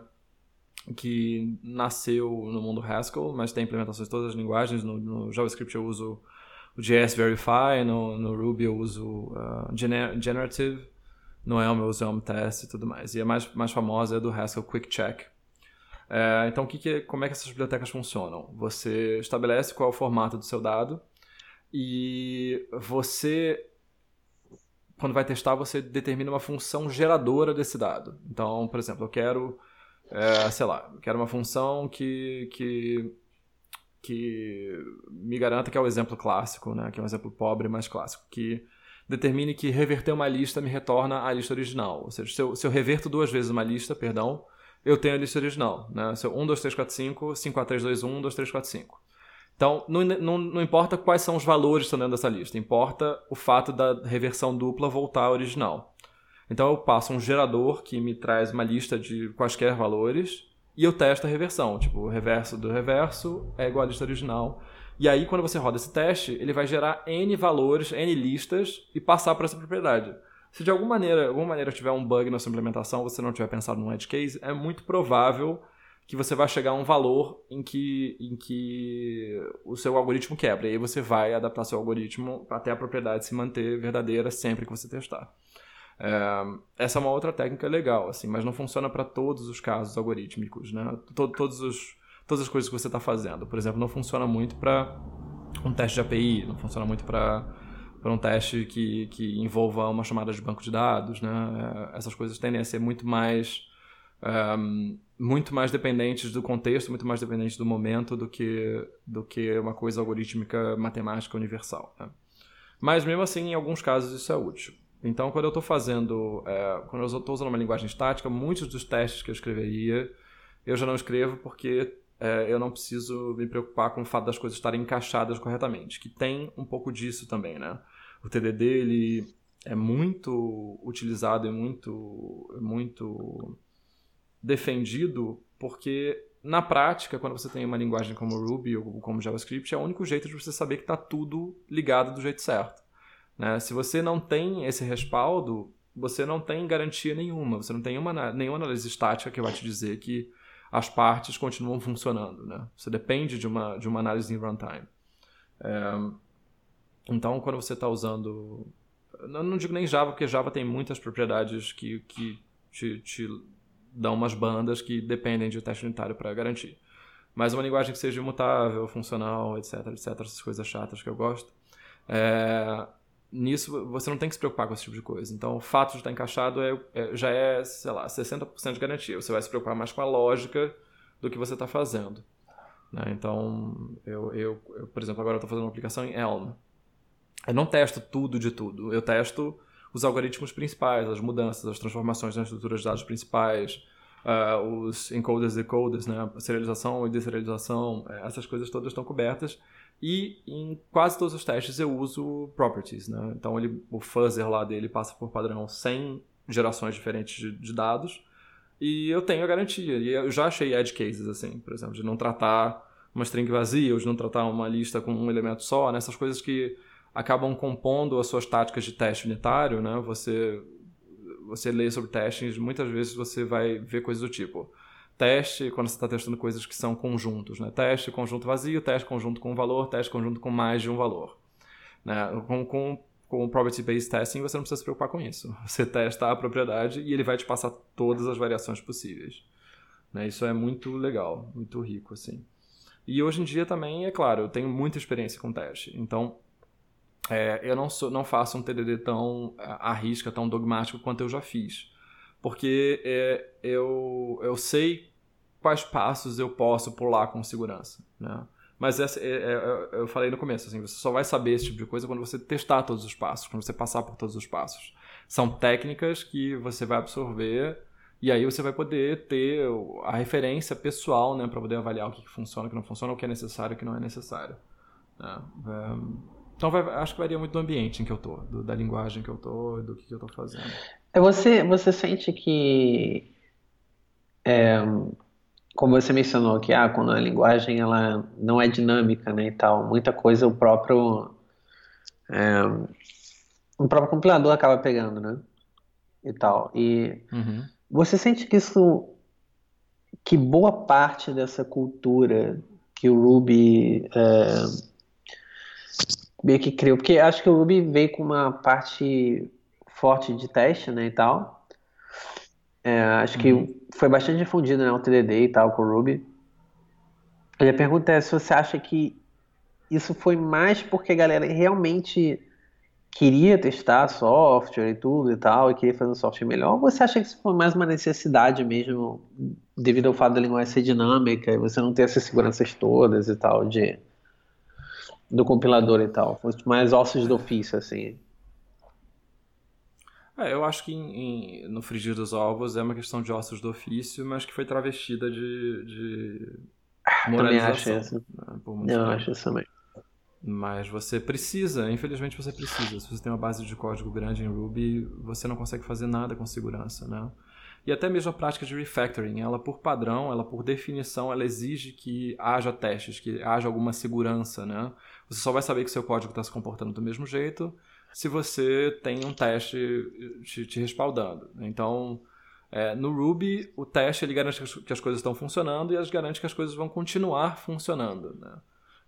que nasceu no mundo Haskell, mas tem implementações em todas as linguagens. No, no JavaScript eu uso o JS Verify, no, no Ruby eu uso uh, Gener Generative, no Elm eu uso Elm Test e tudo mais. E a mais, mais famosa é do Haskell Quick Check. É, então, que que, como é que essas bibliotecas funcionam? Você estabelece qual é o formato do seu dado e você, quando vai testar, você determina uma função geradora desse dado. Então, por exemplo, eu quero, é, sei lá, eu quero uma função que, que que me garanta que é o exemplo clássico, né? que é um exemplo pobre, mas clássico, que determine que reverter uma lista me retorna a lista original. Ou seja, se eu, se eu reverto duas vezes uma lista, perdão, eu tenho a lista original. Né? Se eu 1, 2, 3, 4, 5, 5, 4, 3, 2, 1, 2, 3, 4, 5. Então, não, não, não importa quais são os valores que estão dentro dessa lista, importa o fato da reversão dupla voltar à original. Então, eu passo um gerador que me traz uma lista de quaisquer valores, e eu testo a reversão. Tipo, o reverso do reverso é igual à lista original. E aí, quando você roda esse teste, ele vai gerar N valores, N listas e passar para essa propriedade. Se de alguma maneira, alguma maneira tiver um bug na sua implementação, você não tiver pensado num edge case, é muito provável que você vai chegar a um valor em que, em que o seu algoritmo quebra. E aí você vai adaptar seu algoritmo até a propriedade se manter verdadeira sempre que você testar. É, essa é uma outra técnica legal, assim, mas não funciona para todos os casos algorítmicos, né? todos os, todas as coisas que você está fazendo. Por exemplo, não funciona muito para um teste de API, não funciona muito para para um teste que, que envolva uma chamada de banco de dados, né? Essas coisas tendem a ser muito mais um, muito mais dependentes do contexto, muito mais dependentes do momento do que do que uma coisa algorítmica matemática universal. Né? Mas mesmo assim, em alguns casos isso é útil. Então, quando eu estou fazendo, é, quando eu estou usando uma linguagem estática, muitos dos testes que eu escreveria, eu já não escrevo porque é, eu não preciso me preocupar com o fato das coisas estarem encaixadas corretamente, que tem um pouco disso também, né? O TDD, ele é muito utilizado e muito, muito defendido porque na prática, quando você tem uma linguagem como Ruby ou como JavaScript, é o único jeito de você saber que está tudo ligado do jeito certo. Né? Se você não tem esse respaldo, você não tem garantia nenhuma, você não tem uma, nenhuma análise estática que vai te dizer que as partes continuam funcionando. Né? Você depende de uma, de uma análise em runtime. É, então, quando você está usando. Eu não digo nem Java, porque Java tem muitas propriedades que, que te, te dão umas bandas que dependem de teste unitário para garantir. Mas uma linguagem que seja imutável, funcional, etc, etc, essas coisas chatas que eu gosto. É, nisso você não tem que se preocupar com esse tipo de coisa. Então, o fato de estar encaixado é, é, já é, sei lá, 60% de garantia. Você vai se preocupar mais com a lógica do que você está fazendo. Né? Então, eu, eu, eu, por exemplo, agora estou fazendo uma aplicação em Elm. Eu não testo tudo de tudo. Eu testo os algoritmos principais, as mudanças, as transformações nas estruturas de dados principais, uh, os encoders, decoders, né? serialização e deserialização, é, essas coisas todas estão cobertas. E em quase todos os testes eu uso properties, né? Então ele, o fuzzer lá dele passa por padrão 100 gerações diferentes de, de dados e eu tenho a garantia. E eu já achei edge cases, assim, por exemplo, de não tratar uma string vazia ou de não tratar uma lista com um elemento só, né? Essas coisas que acabam compondo as suas táticas de teste unitário, né? Você você lê sobre testes, muitas vezes você vai ver coisas do tipo teste quando você está testando coisas que são conjuntos, né? Teste conjunto vazio, teste conjunto com valor, teste conjunto com mais de um valor. Né? Com, com, com property-based testing você não precisa se preocupar com isso. [LAUGHS] Você testa a propriedade e ele vai te passar todas as variações possíveis. Né? Isso é muito legal, muito rico assim. E hoje em dia também, é claro, eu tenho muita experiência com teste. Então, é, eu não, sou, não faço um TDD tão à risca, tão dogmático quanto eu já fiz. Porque é, eu, eu sei quais passos eu posso pular com segurança. Né? Mas essa, é, é, eu falei no começo, assim, você só vai saber esse tipo de coisa quando você testar todos os passos, quando você passar por todos os passos. São técnicas que você vai absorver e aí você vai poder ter a referência pessoal né, para poder avaliar o que funciona, o que não funciona, o que é necessário o que não é necessário. Né? É, então vai, acho que varia muito do ambiente em que eu tô, do, da linguagem que eu tô, do que, que eu tô fazendo. É, você, você sente que, é, como você mencionou que ah, quando a linguagem ela não é dinâmica, né, e tal, muita coisa o próprio é, o próprio compilador acaba pegando, né, e tal. E uhum. você sente que isso, que boa parte dessa cultura que o Ruby é, meio que criou, porque acho que o Ruby veio com uma parte forte de teste, né, e tal. É, acho uhum. que foi bastante difundido, né, o TDD e tal com o Ruby. E a pergunta é se você acha que isso foi mais porque a galera realmente queria testar software e tudo e tal, e queria fazer um software melhor, ou você acha que isso foi mais uma necessidade mesmo, devido ao fato da linguagem ser dinâmica e você não ter essas seguranças todas e tal, de do compilador e tal. Mais ossos do ofício, assim. É, eu acho que em, em, no frigir dos ovos é uma questão de ossos do ofício, mas que foi travestida de, de moralização. Também acho isso. Né, eu acho isso também. Mas você precisa, infelizmente você precisa. Se você tem uma base de código grande em Ruby, você não consegue fazer nada com segurança, né? E até mesmo a prática de refactoring, ela por padrão, ela por definição, ela exige que haja testes, que haja alguma segurança, né? Você só vai saber que seu código está se comportando do mesmo jeito se você tem um teste te, te respaldando. Então, é, no Ruby, o teste ele garante que as coisas estão funcionando e ele garante que as coisas vão continuar funcionando. Né?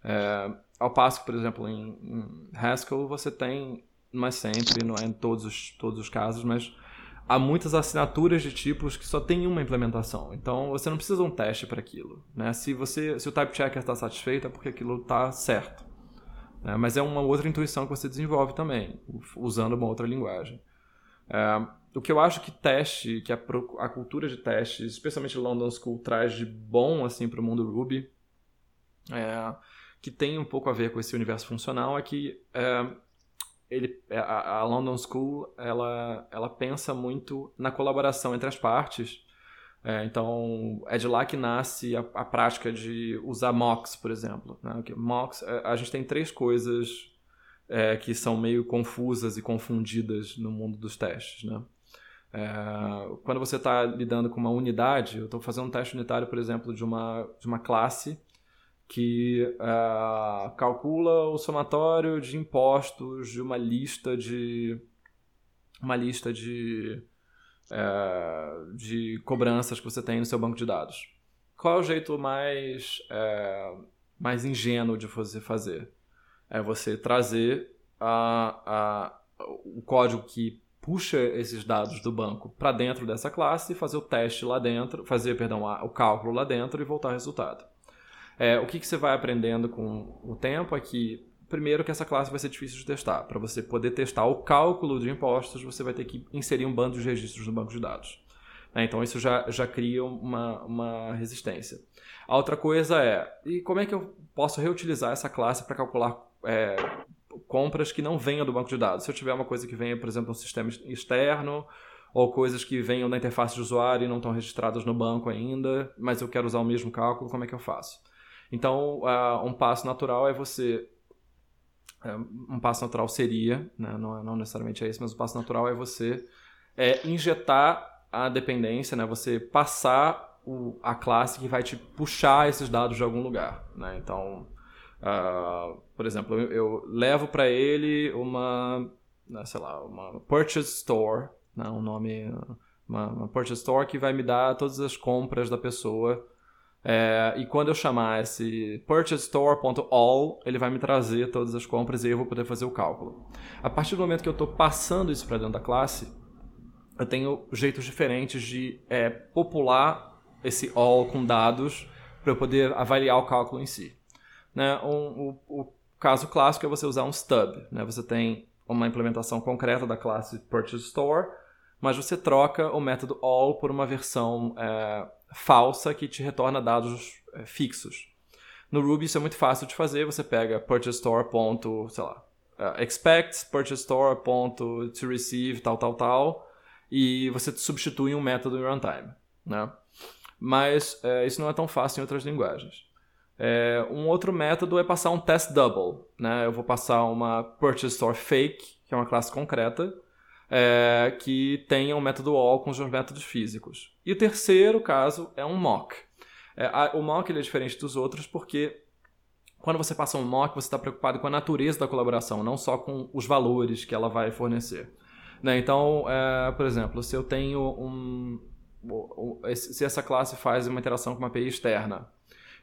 É, ao passo que, por exemplo, em, em Haskell você tem, não é sempre, não é em todos os, todos os casos, mas há muitas assinaturas de tipos que só tem uma implementação. Então você não precisa de um teste para aquilo. Né? Se, você, se o type checker está satisfeito, é porque aquilo está certo. Né? Mas é uma outra intuição que você desenvolve também, usando uma outra linguagem. É, o que eu acho que teste, que a, a, cultura de testes, especialmente London School, traz de bom assim, para o mundo Ruby, é, que tem um pouco a ver com esse universo funcional, é que é, ele, é, a, a, London School ela, ela pensa muito na colaboração entre as partes. É, então, é de lá que nasce a, a prática de usar mocks, por exemplo. Né? Mocks, é, a gente tem três coisas é, que são meio confusas e confundidas no mundo dos testes. Né? É, quando você está lidando com uma unidade, eu estou fazendo um teste unitário, por exemplo, de uma, de uma classe que uh, calcula o somatório de impostos de uma lista de uma lista de uh, de cobranças que você tem no seu banco de dados. Qual é o jeito mais uh, mais ingênuo de você fazer? É você trazer a, a, o código que puxa esses dados do banco para dentro dessa classe e fazer o teste lá dentro, fazer, perdão, o cálculo lá dentro e voltar ao resultado. É, o que, que você vai aprendendo com o tempo é que, primeiro, que essa classe vai ser difícil de testar. Para você poder testar o cálculo de impostos, você vai ter que inserir um bando de registros no banco de dados. É, então, isso já, já cria uma, uma resistência. A outra coisa é, e como é que eu posso reutilizar essa classe para calcular é, compras que não venham do banco de dados? Se eu tiver uma coisa que venha, por exemplo, um sistema externo ou coisas que venham da interface de usuário e não estão registradas no banco ainda, mas eu quero usar o mesmo cálculo, como é que eu faço? Então, uh, um passo natural é você. Uh, um passo natural seria, né, não, não, necessariamente é esse, mas o passo natural é você é, injetar a dependência, né, você passar o, a classe que vai te puxar esses dados de algum lugar. Né? Então, uh, por exemplo, eu, eu levo para ele uma, né, sei lá, uma purchase store né, um nome, uma, uma purchase store que vai me dar todas as compras da pessoa. É, e quando eu chamar esse purchasestore.all, ele vai me trazer todas as compras e eu vou poder fazer o cálculo. A partir do momento que eu estou passando isso para dentro da classe, eu tenho jeitos diferentes de é, popular esse all com dados para eu poder avaliar o cálculo em si. Né? Um, o, o, caso clássico é você usar um stub. Né? Você tem uma implementação concreta da classe purchase store mas você troca o método all por uma versão é, falsa que te retorna dados é, fixos. No Ruby isso é muito fácil de fazer, você pega purchasestore. sei lá, uh, expect purchasestore. to receive tal tal tal e você substitui um método em runtime, né? Mas é, isso não é tão fácil em outras linguagens. Um outro método é passar um test double, né? Eu vou passar uma purchase store fake, que é uma classe concreta, é, que tenha um método all com os métodos físicos. E o terceiro caso é um mock. É, a, o mock ele é diferente dos outros porque quando você passa um mock, você está preocupado com a natureza da colaboração, não só com os valores que ela vai fornecer. Né? Então, é, por exemplo, se eu tenho um. Se essa classe faz uma interação com uma API externa,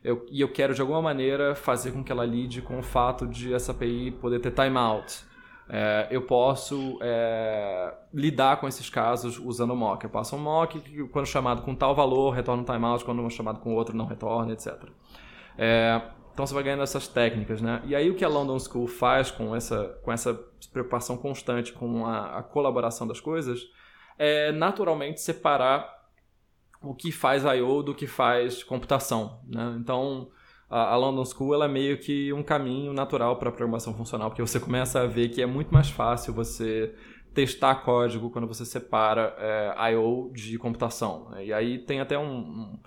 eu, e eu quero de alguma maneira fazer com que ela lide com o fato de essa API poder ter timeout é, eu posso é, lidar com esses casos usando o mock. Eu passo um mock que, quando chamado com tal valor, retorna um timeout, quando chamado com outro, não retorna, etc. É, então você vai ganhando essas técnicas, né? E aí o que a London School faz com essa, com essa preocupação constante com a, a colaboração das coisas é naturalmente separar o que faz I.O. do que faz computação, né? Então a, London School ela é meio que um caminho natural para a programação funcional, porque você começa a ver que é muito mais fácil você testar código quando você separa é, I/O de computação. Né? E aí tem até um,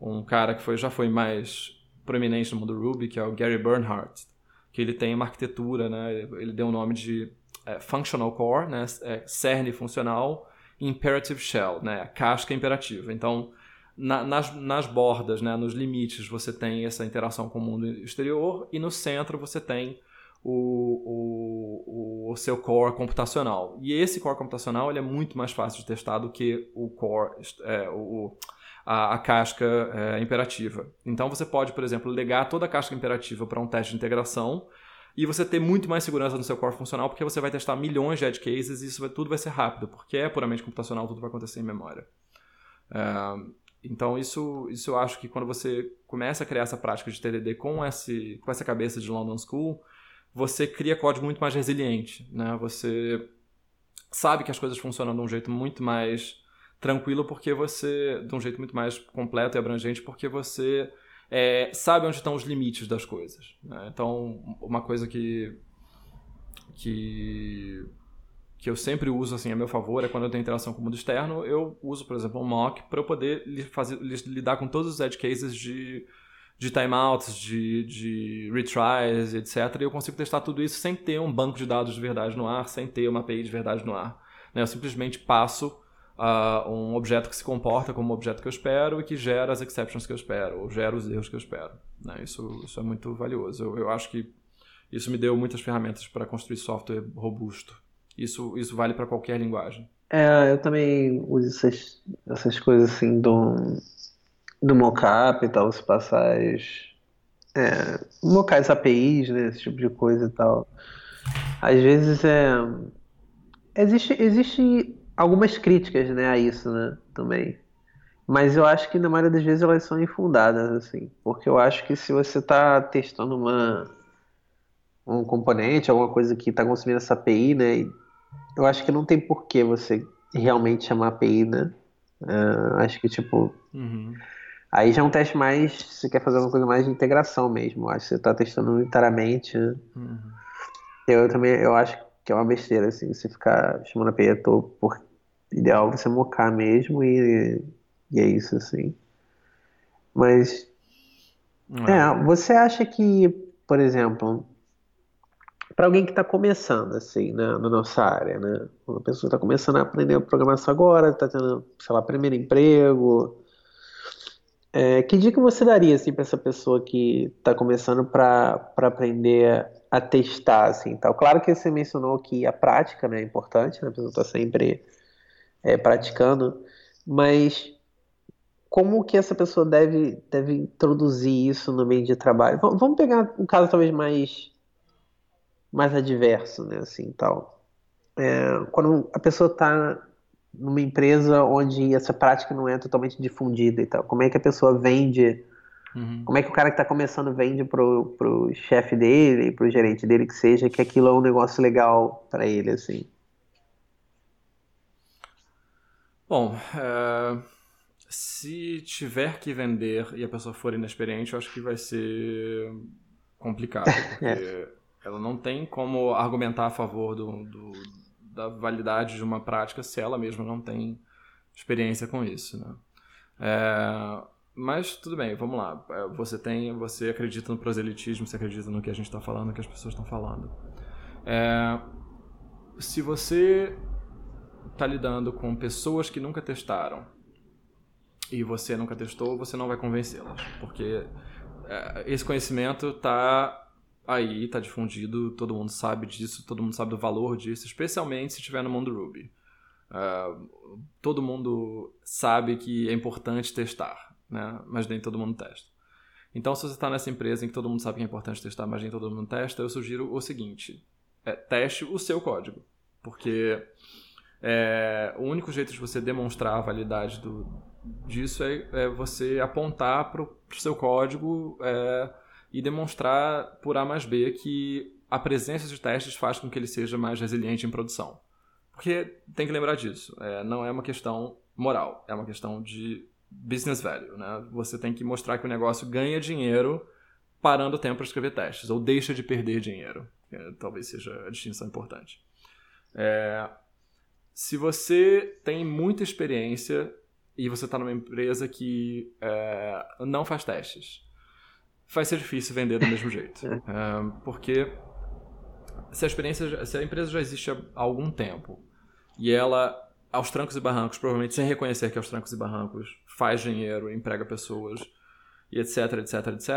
um, um, cara que foi, já foi mais proeminente no mundo Ruby, que é o Gary Bernhardt, que ele tem uma arquitetura, né? ele deu o nome de é, Functional Core, né? É, cerne funcional, Imperative Shell, né? casca imperativa. Então, na, nas, nas bordas, né, nos limites, você tem essa interação com o mundo exterior e no centro você tem o, o, o seu core computacional. E esse core computacional ele é muito mais fácil de testar do que o core, é, o, a, a casca é, imperativa. Então você pode, por exemplo, legar toda a casca imperativa para um teste de integração e você ter muito mais segurança no seu core funcional, porque você vai testar milhões de edge cases e isso vai, tudo vai ser rápido, porque é puramente computacional, tudo vai acontecer em memória. É, então, isso, isso eu acho que quando você começa a criar essa prática de TDD com, esse, com essa cabeça de London School, você cria código muito mais resiliente. Né? Você sabe que as coisas funcionam de um jeito muito mais tranquilo, porque você. de um jeito muito mais completo e abrangente, porque você é, sabe onde estão os limites das coisas. Né? Então, uma coisa que. que que eu sempre uso assim a meu favor é quando eu tenho interação com o mundo externo, eu uso, por exemplo, um mock para eu poder fazer, lidar com todos os edge cases de, de timeouts, de, de retries, etc. E eu consigo testar tudo isso sem ter um banco de dados de verdade no ar, sem ter uma API de verdade no ar. Né? Eu simplesmente passo uh, um objeto que se comporta como o objeto que eu espero e que gera as exceptions que eu espero, ou gera os erros que eu espero. Né? Isso, isso é muito valioso. Eu, eu acho que isso me deu muitas ferramentas para construir software robusto. Isso, isso vale para qualquer linguagem. É, eu também uso essas, essas coisas assim do, do mockup e tal, se passar as. É, APIs, né, esse tipo de coisa e tal. Às vezes é. Existe, existe algumas críticas né, a isso, né, também. Mas eu acho que na maioria das vezes elas são infundadas, assim. Porque eu acho que se você está testando uma, um componente, alguma coisa que está consumindo essa API, né, eu acho que não tem porquê você realmente chamar API, né? Uh, acho que, tipo. Uhum. Aí já é um teste mais. Você quer fazer uma coisa mais de integração mesmo. Acho que você está testando unitariamente. Uhum. Eu também eu acho que é uma besteira, assim, você ficar chamando API à toa por, ideal você mocar mesmo e, e é isso, assim. Mas, é, é você acha que, por exemplo, para alguém que está começando, assim, né, na nossa área, né? Uma pessoa está começando a aprender programação agora, está tendo, sei lá, primeiro emprego. É, que dica você daria, assim, para essa pessoa que está começando para aprender a testar, assim, tal? Claro que você mencionou que a prática, né, é importante, né? A pessoa está sempre é, praticando, mas como que essa pessoa deve, deve introduzir isso no meio de trabalho? vamos pegar um caso talvez mais mais adverso, né, assim, tal. É, quando a pessoa está numa empresa onde essa prática não é totalmente difundida e tal, como é que a pessoa vende, uhum. como é que o cara que está começando vende pro, pro chefe dele, pro gerente dele que seja, que aquilo é um negócio legal para ele, assim. Bom, é, se tiver que vender e a pessoa for inexperiente, eu acho que vai ser complicado, [LAUGHS] porque é. Ela não tem como argumentar a favor do, do, da validade de uma prática se ela mesma não tem experiência com isso, né? É, mas tudo bem, vamos lá. É, você tem, você acredita no proselitismo, você acredita no que a gente está falando, no que as pessoas estão falando. É, se você está lidando com pessoas que nunca testaram e você nunca testou, você não vai convencê-las, porque é, esse conhecimento está aí, está difundido, todo mundo sabe disso, todo mundo sabe do valor disso, especialmente se estiver no mundo Ruby. Uh, todo mundo sabe que é importante testar, né? mas nem todo mundo testa. Então, se você está nessa empresa em que todo mundo sabe que é importante testar, mas nem todo mundo testa, eu sugiro o seguinte: é, teste o seu código, porque é, o único jeito de você demonstrar a validade do, disso é, é você apontar para o seu código é, e demonstrar por A mais B que a presença de testes faz com que ele seja mais resiliente em produção. Porque tem que lembrar disso, é, não é uma questão moral, é uma questão de business value. Né? Você tem que mostrar que o negócio ganha dinheiro parando o tempo para escrever testes, ou deixa de perder dinheiro. talvez seja a distinção importante. É, se você tem muita experiência e você está numa empresa que é, não faz testes, vai ser difícil vender do mesmo jeito. [LAUGHS] É. é, porque se a experiência, se a empresa já existe há algum tempo e ela, aos trancos e barrancos, provavelmente sem reconhecer que aos trancos e barrancos faz dinheiro, emprega pessoas e etc, etc, etc,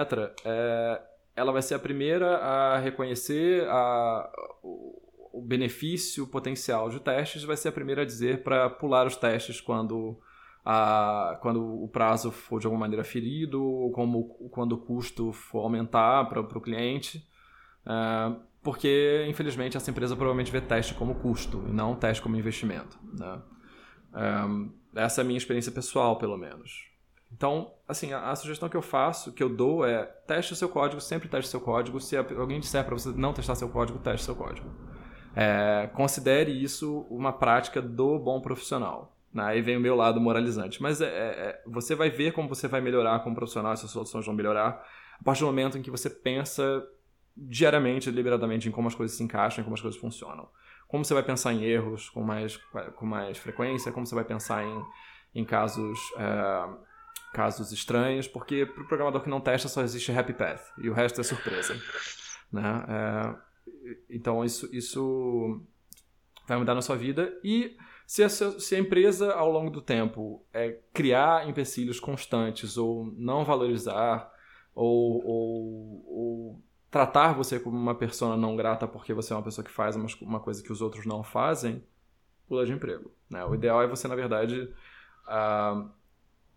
é, ela vai ser a primeira a reconhecer a, o benefício potencial de testes, vai ser a primeira a dizer para pular os testes quando, a, quando o prazo for de alguma maneira ferido, ou como, quando o custo for aumentar para o cliente. Uh, porque, infelizmente, essa empresa provavelmente vê teste como custo e não teste como investimento. Né? É, essa é a minha experiência pessoal, pelo menos. Então, assim, a, a, sugestão que eu faço, que eu dou é teste o seu código, sempre teste o seu código. Se alguém disser para você não testar seu código, teste seu código. É, considere isso uma prática do bom profissional. Né? Aí vem o meu lado moralizante. Mas é, é, é, você vai ver como você vai melhorar como profissional, essas soluções vão melhorar, a partir do momento em que você pensa diariamente, deliberadamente, em como as coisas se encaixam, em como as coisas funcionam. Como você vai pensar em erros com mais, com mais frequência, como você vai pensar em, em casos, é, casos estranhos, porque para o programador que não testa só existe happy path, e o resto é surpresa. [LAUGHS] Né? É, então isso, isso vai mudar na sua vida. E se a, se a empresa, ao longo do tempo, é, criar empecilhos constantes ou não valorizar ou, ou, ou tratar você como uma pessoa não grata porque você é uma pessoa que faz uma, coisa que os outros não fazem, pula de emprego. Né? O ideal é você, na verdade, uh,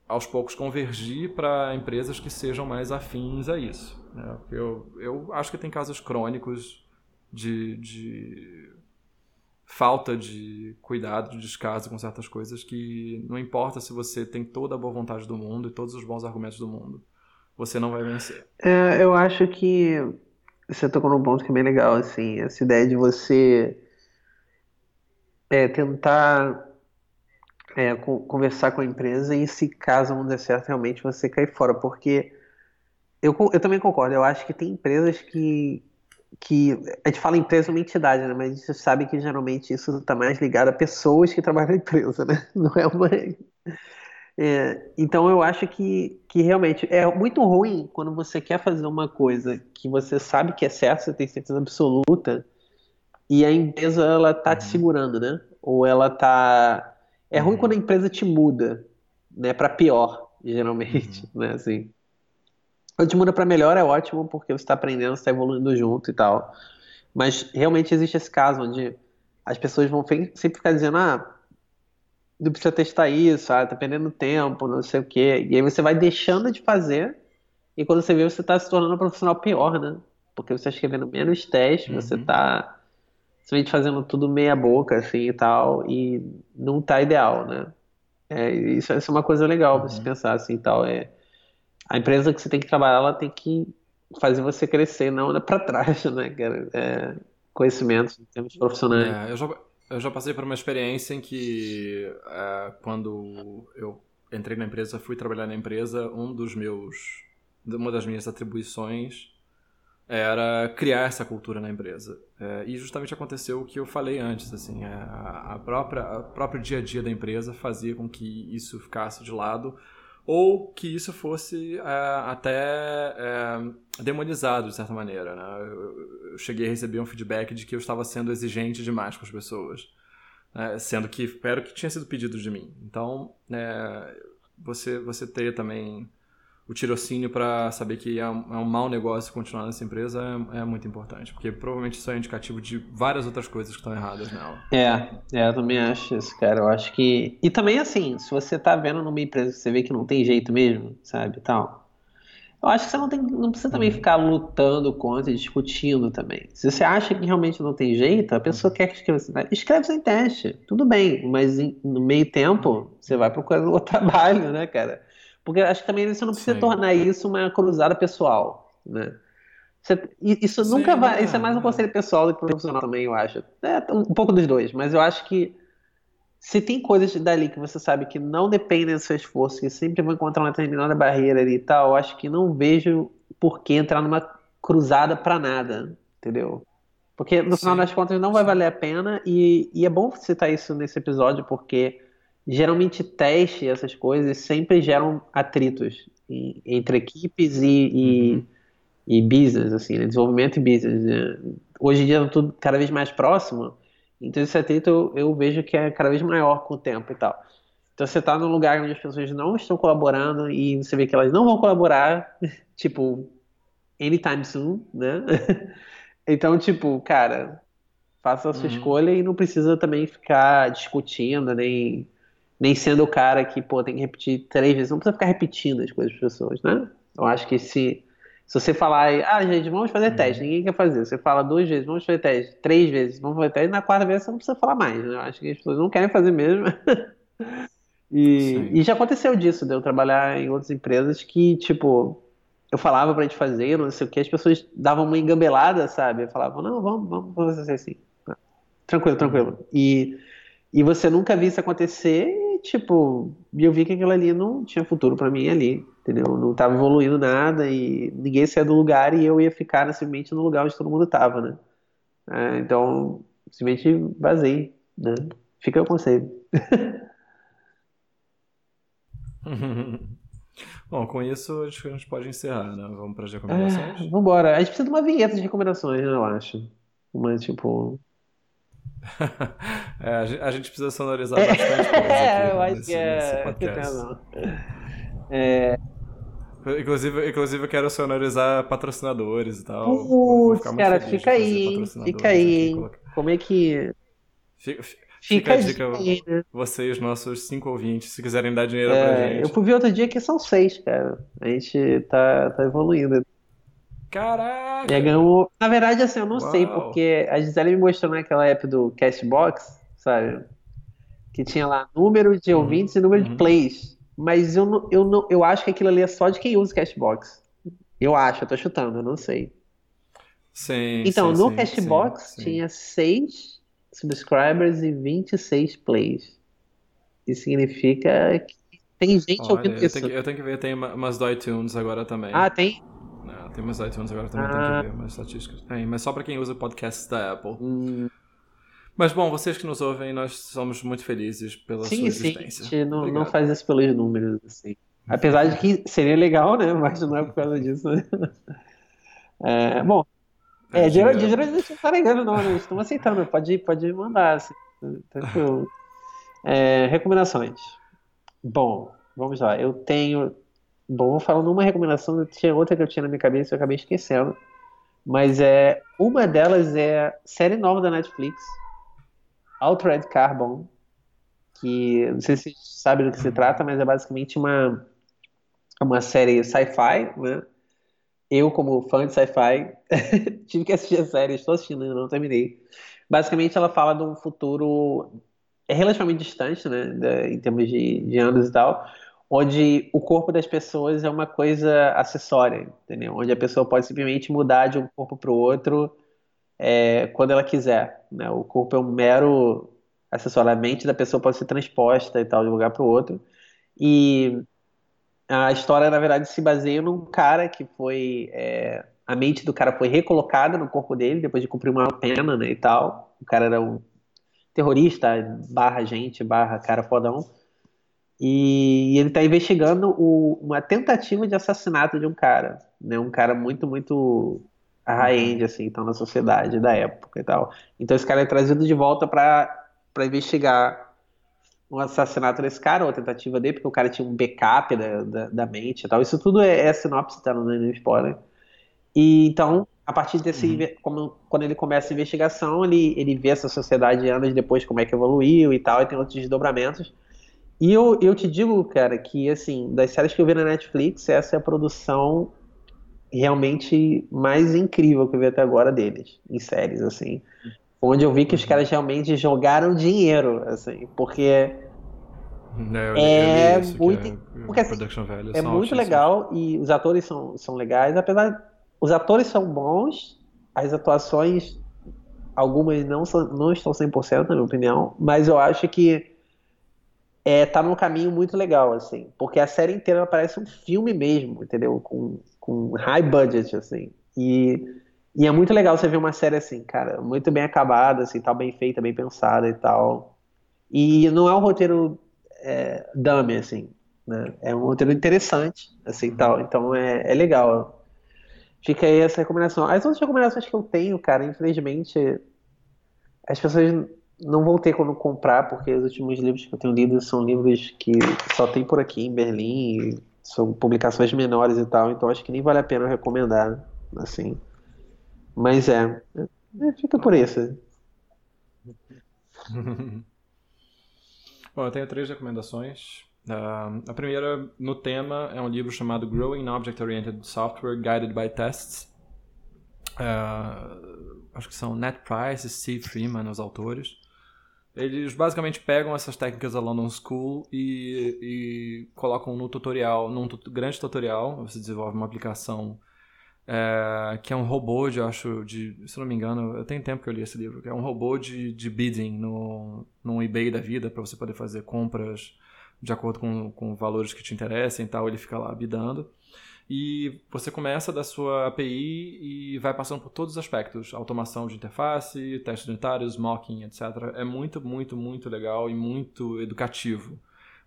aos poucos convergir para empresas que sejam mais afins a isso. Né? Eu, eu acho que tem casos crônicos de, de falta de cuidado, de descaso com certas coisas que não importa se você tem toda a boa vontade do mundo e todos os bons argumentos do mundo, você não vai vencer. É, eu acho que você tocou num ponto que é bem legal, assim, essa ideia de você é, tentar é, conversar com a empresa e se caso não der certo, realmente você cair fora, porque eu, eu também concordo, eu acho que tem empresas que que a gente fala empresa uma entidade, né? Mas a gente sabe que geralmente isso está mais ligado a pessoas que trabalham na empresa, né? [LAUGHS] Não é uma. É, então eu acho que, que realmente é muito ruim quando você quer fazer uma coisa que você sabe que é certo, você tem certeza absoluta, e a empresa ela tá te uhum. segurando, né? Ou ela tá. É ruim uhum. quando a empresa te muda, né? Para pior, geralmente, uhum. né? Assim. Quando te muda para melhor é ótimo porque você está aprendendo, você está evoluindo junto e tal. Mas realmente existe esse caso onde as pessoas vão sempre ficar dizendo, ah, não precisa testar isso, ah, tá perdendo tempo, não sei o quê. E aí você vai deixando de fazer e quando você vê, você está se tornando um profissional pior, né? Porque você está escrevendo menos testes, uhum. você está simplesmente fazendo tudo meia boca, assim, e tal, e não tá ideal, né? É, isso, isso é uma coisa legal uhum. pra se uhum. pensar, assim, tal, é a empresa que você tem que trabalhar, ela tem que fazer você crescer, não anda para trás, [LAUGHS] né, cara? É, conhecimentos em termos profissionais. É, eu, já, eu já passei por uma experiência em que, é, quando eu entrei na empresa, fui trabalhar na empresa, um dos meus, uma das minhas atribuições era criar essa cultura na empresa. É, e justamente aconteceu o que eu falei antes, assim, é, a, a própria, a próprio dia a dia da empresa fazia com que isso ficasse de lado ou que isso fosse é, até é, demonizado de certa maneira. Né? Eu, eu, cheguei a receber um feedback de que eu estava sendo exigente demais com as pessoas, né? sendo que era o que tinha sido pedido de mim. Então, é, você, você ter também o tirocínio para saber que é um, é um mau negócio continuar nessa empresa é, é, muito importante, porque provavelmente isso é indicativo de várias outras coisas que estão erradas nela. É, é, eu também acho isso, cara. Eu acho que. E também, assim, se você tá vendo numa empresa que você vê que não tem jeito mesmo, sabe, tal. Eu acho que você não, tem, não precisa também uhum. ficar lutando contra e discutindo também. Se você acha que realmente não tem jeito, a pessoa uhum. quer que escreva, escreve sem teste, tudo bem, mas no meio tempo você vai procurando outro [LAUGHS] trabalho, né, cara? Porque acho que também você não precisa Sim. tornar isso uma cruzada pessoal, né? Você, isso Sim, nunca vai. Isso é mais um conselho pessoal do que profissional também, eu acho. É um pouco dos dois, mas eu acho que se tem coisas dali que você sabe que não dependem do seu esforço, que sempre vão encontrar uma determinada barreira ali e tal, eu acho que não vejo por que entrar numa cruzada para nada, entendeu? Porque no Sim. final das contas não vai valer a pena e, e é bom citar isso nesse episódio porque geralmente teste essas coisas sempre geram atritos entre equipes e, e, uhum. e business, assim, né? desenvolvimento e business. Né? Hoje em dia é tudo cada vez mais próximo, então esse atrito eu, eu, vejo que é cada vez maior com o tempo e tal. Então você está num lugar onde as pessoas não estão colaborando e você vê que elas não vão colaborar, [LAUGHS] tipo, anytime soon, né? [LAUGHS] então, tipo, cara, faça a sua uhum. escolha e não precisa também ficar discutindo, nem nem sendo o cara que, pô, tem que repetir três vezes. Não precisa ficar repetindo as coisas para as pessoas, né? Eu acho que se, se você falar, ah, gente, vamos fazer uhum. teste, ninguém quer fazer. Você fala duas vezes, vamos fazer teste, três vezes, vamos fazer teste, na quarta vez você não precisa falar mais, né? Eu acho que as pessoas não querem fazer mesmo. [LAUGHS] e, e já aconteceu disso, de eu trabalhar em outras empresas que, tipo, eu falava pra gente fazer, não sei o que, as pessoas davam uma engambelada, sabe? Eu falava, não, vamos, vamos fazer assim. Tranquilo, tranquilo. E, e você nunca viu isso acontecer tipo, eu vi que aquilo ali não tinha futuro para mim ali, entendeu? Não tava evoluindo nada e ninguém saía do lugar e eu ia ficar simplesmente no lugar onde todo mundo tava, né? É, então, simplesmente vazei, né? Fica o conselho. [LAUGHS] Bom, com isso acho que a gente pode encerrar, né? Vamos para as recomendações? É, vambora. A gente precisa de uma vinheta de recomendações, né, eu acho. Uma, tipo, [LAUGHS] é, a gente precisa sonorizar [LAUGHS] é. bastante coisa É, eu acho nesse, que é... Que é... Inclusive, inclusive, eu quero sonorizar patrocinadores e tal. Putz, cara, fica aí, fica aí, hein? Como é que... Fica, fica, fica a dica, né? vocês, nossos cinco ouvintes, se quiserem dar dinheiro é, pra gente. Eu fui ver outro dia que são seis, cara. A gente tá, tá evoluindo. Caraca! E ganhou. Na verdade, assim, eu não Uau. sei, porque a Gisele me mostrou naquela app do Cashbox, sabe? Que tinha lá número de uhum. ouvintes e número uhum. de plays. Mas eu, não, eu, não, eu acho que aquilo ali é só de quem usa o Cashbox. Eu acho, eu tô chutando, eu não sei. Sim. Então, sim, no sim, Cashbox sim, tinha 6 subscribers e 26 plays. Isso significa que tem gente Olha, ouvindo eu isso. Tenho que, eu tenho que ver, tem umas do iTunes agora também. Ah, tem? Tem mais iTunes agora também, ah. tem que ver mais estatísticas. Tem, mas só para quem usa podcasts da Apple. Hum. Mas bom, vocês que nos ouvem, nós somos muito felizes pela sim, sua existência. Sim, não, não faz isso pelos números, assim. Apesar de que seria legal, né? [LAUGHS] Mas não é por causa disso, né? [LAUGHS] É, bom, é, geralmente a gente não tá negando, não, né? Estamos aceitando, pode, pode mandar, assim, tranquilo. É, recomendações. Bom, vamos lá. Eu tenho. Bom, vou falando uma recomendação, tinha outra que eu tinha na minha cabeça e eu acabei esquecendo. Mas é uma delas é série nova da Netflix, Altered Carbon, que não sei se vocês sabem do que se trata, mas é basicamente uma, uma série sci-fi, né? Eu, como fã de sci-fi, [LAUGHS] tive que assistir a série, estou assistindo, ainda não terminei. Basicamente, ela fala de um futuro relativamente distante, né, em termos de, de anos e tal, onde o corpo das pessoas é uma coisa acessória, entendeu? Onde a pessoa pode simplesmente mudar de um corpo para o outro é, quando ela quiser. Né? O corpo é um mero acessório, a mente da pessoa pode ser transposta e tal de um lugar para o outro. E a história, na verdade, se baseia num cara que foi. É, a mente do cara foi recolocada no corpo dele depois de cumprir uma pena, né, e tal. O cara era um terrorista, barra gente, barra cara fodão. E ele está investigando o, uma tentativa de assassinato de um cara, né? Um cara muito, muito high-end, assim, então, na sociedade da época e tal. Então esse cara é trazido de volta para investigar um assassinato desse cara, ou a tentativa dele, porque o cara tinha um backup da, da, da mente e tal. Isso tudo é, é sinopse, tá no spoiler. E então, a partir desse, uhum. como, quando ele começa a investigação, ele, ele vê essa sociedade anos depois como é que evoluiu e tal, e tem outros desdobramentos. E eu, eu te digo, cara, que assim, das séries que eu vi na Netflix, essa é a produção realmente mais incrível que eu vi até agora deles, em séries, assim. Onde eu vi que os uhum. caras realmente jogaram dinheiro, assim, porque é, é muito, é, porque, assim, é muito legal e os atores são, são legais, apesar os atores são bons, as atuações algumas não são, não estão 100% na minha opinião, mas eu acho que é, tá num caminho muito legal assim, porque a série inteira parece um filme mesmo, entendeu? Com, com high budget assim. E e é muito legal você ver uma série assim, cara, muito bem acabada, assim, tal, bem feita, bem pensada e tal. E não é um roteiro é, dummy, assim, né? É um roteiro interessante, assim, tal. Então é, é legal. Fica aí essa recomendação. As outras recomendações que eu tenho, cara, infelizmente, as pessoas não vão ter quando comprar, porque os últimos livros que eu tenho lido são livros que só tem por aqui em Berlim, são publicações menores e tal, então acho que nem vale a pena recomendar, assim. Mas é, é fica por isso. [LAUGHS] Bom, eu tenho três recomendações. Uh, a primeira, no tema, é um livro chamado Growing Object-Oriented Software Guided by Tests. Uh, acho que são Ned Price e Steve Freeman, os autores. Eles basicamente pegam essas técnicas da London School e, e colocam no tutorial, num grande tutorial. Você desenvolve uma aplicação é, que é um robô de, acho, de, se não me engano, tenho tempo que eu li esse livro, que é um robô de, de bidding no, no eBay da vida, para você poder fazer compras de acordo com, com valores que te interessem e tal, ele fica lá bidando. E você começa da sua API e vai passando por todos os aspectos, automação de interface, testes unitários, mocking, etc. É muito, muito, muito legal e muito educativo.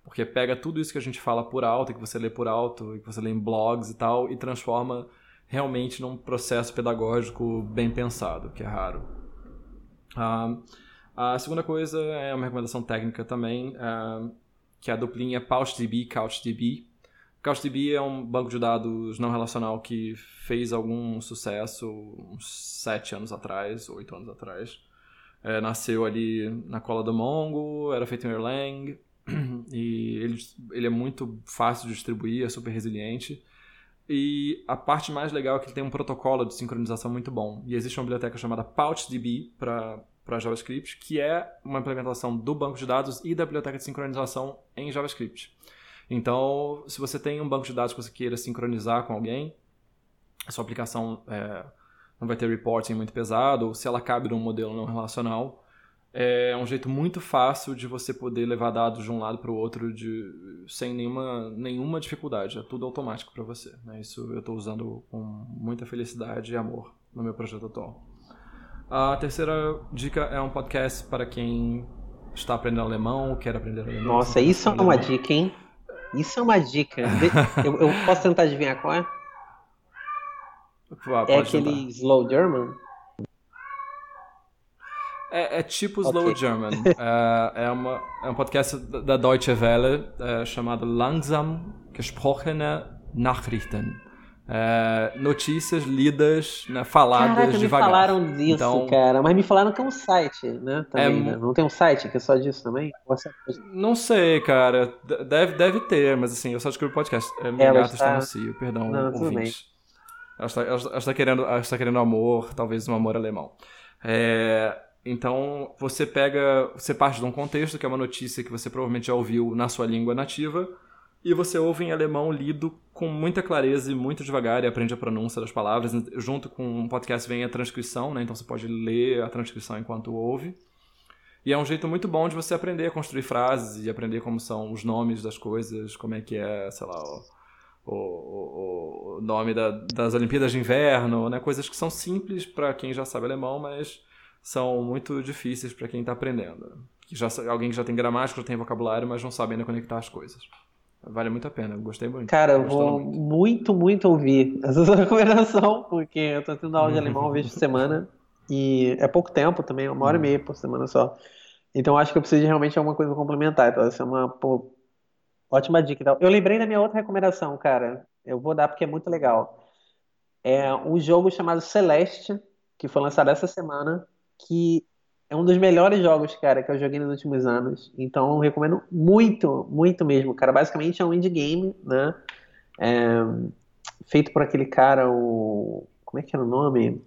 Porque pega tudo isso que a gente fala por alto, que você lê por alto, que você lê em blogs e tal, e transforma realmente num processo pedagógico bem pensado, que é raro. Uh, a segunda coisa é uma recomendação técnica também, uh, que é a duplinha PouchDB CouchDB. CouchDB é um banco de dados não relacional que fez algum sucesso uns sete anos atrás, oito anos atrás. É, nasceu ali na cola do Mongo, era feito em Erlang, [CLEARS THROAT] e ele, ele é muito fácil de distribuir, é super resiliente. E a parte mais legal é que ele tem um protocolo de sincronização muito bom. E existe uma biblioteca chamada PouchDB para JavaScript, que é uma implementação do banco de dados e da biblioteca de sincronização em JavaScript. Então, se você tem um banco de dados que você queira sincronizar com alguém, a sua aplicação é, não vai ter reporting muito pesado, ou se ela cabe num modelo não relacional, é um jeito muito fácil de você poder levar dados de um lado para o outro de, sem nenhuma, nenhuma dificuldade. É tudo automático para você. Né? Isso eu estou usando com muita felicidade e amor no meu projeto atual. A terceira dica é um podcast para quem está aprendendo alemão, quer aprender alemão. Nossa, isso é uma alemão. dica, hein? Isso é uma dica. eu, eu, posso tentar adivinhar qual é? Ah, é aquele tentar. Slow German? É, é tipo okay. Slow German. é, é, uma, é um podcast da Deutsche Welle é, chamado Langsam gesprochene Nachrichten. É, notícias lidas, né, faladas Caraca, devagar. me falaram disso, então, cara. Mas me falaram que é um site, né? Também, é, né? Não tem um site que é só disso também? Não sei, cara. Deve, deve ter, mas assim, eu só descobri o podcast. É, minha gata está... no cio, perdão, Não, ouvinte. Ela está, ela, está querendo, ela está querendo amor, talvez um amor alemão. É, então, você pega, você parte de um contexto, que é uma notícia que você provavelmente já ouviu na sua língua nativa, e você ouve em alemão lido com muita clareza e muito devagar e aprende a pronúncia das palavras. Junto com o podcast vem a transcrição, né? Então você pode ler a transcrição enquanto ouve. E é um jeito muito bom de você aprender a construir frases e aprender como são os nomes das coisas, como é que é, sei lá, o, o, o nome da, das Olimpíadas de Inverno, né? Coisas que são simples para quem já sabe alemão, mas são muito difíceis para quem está aprendendo. Que já, alguém que já tem gramática, já tem vocabulário, mas não sabe ainda conectar as coisas. Vale muito a pena, eu gostei muito. Cara, eu vou muito. muito, muito ouvir essa [LAUGHS] sua recomendação, porque eu tô tendo aula de alemão uma vez por semana, e é pouco tempo também, uma hora e meia por semana só. Então acho que eu preciso de realmente alguma coisa complementar, então essa é uma pô, ótima dica. Eu lembrei da minha outra recomendação, cara, eu vou dar porque é muito legal. É um jogo chamado Celeste, que foi lançado essa semana, que é um dos melhores jogos, cara, que eu joguei nos últimos anos. Então, eu recomendo muito, muito mesmo, cara. Basicamente é um indie game, né? É, feito por aquele cara, o. Como é que era o nome?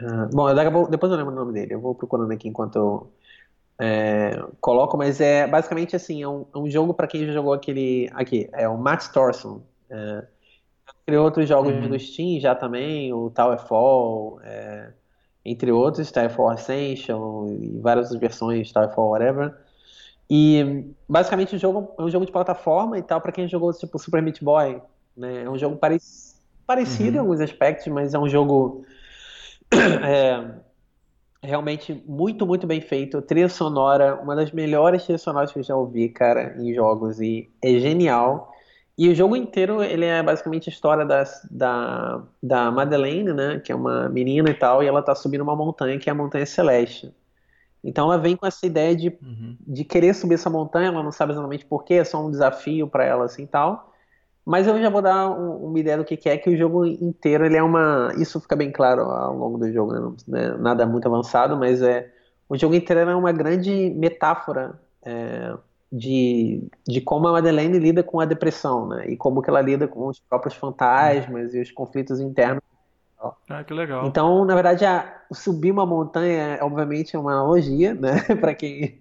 Uh, bom, eu, depois eu lembro o nome dele. Eu vou procurando aqui enquanto eu é, coloco, mas é basicamente assim: é um, é um jogo para quem já jogou aquele. Aqui, é o Matt Thorson. É, criou outros jogos uhum. do Steam já também, o Towerfall. É, entre outros, Starfall Ascension e várias versões Starfall whatever. E basicamente o jogo é um jogo de plataforma e tal para quem jogou tipo Super Meat Boy, né? É um jogo pare... parecido uhum. em alguns aspectos, mas é um jogo [CLEARS THROAT] é, realmente muito muito bem feito. Trilha sonora, uma das melhores trilhas sonoras que eu já ouvi, cara, em jogos e é genial. E o jogo inteiro, ele é basicamente a história da, da, da Madeleine, né? Que é uma menina e tal, e ela tá subindo uma montanha, que é a Montanha Celeste. Então ela vem com essa ideia de, uhum. de querer subir essa montanha, ela não sabe exatamente porquê, é só um desafio para ela assim tal. Mas eu já vou dar um, uma ideia do que, que, é, que o jogo inteiro ele é uma. Isso fica bem claro ao longo do jogo, né? né nada muito avançado, mas é. O jogo inteiro é uma grande metáfora é, de, de como a Madeleine lida com a depressão, né? E como que ela lida com os próprios fantasmas e os conflitos internos. Ah, que legal. Então, na verdade, a, subir uma montanha, obviamente, é uma analogia, né? [LAUGHS] para quem.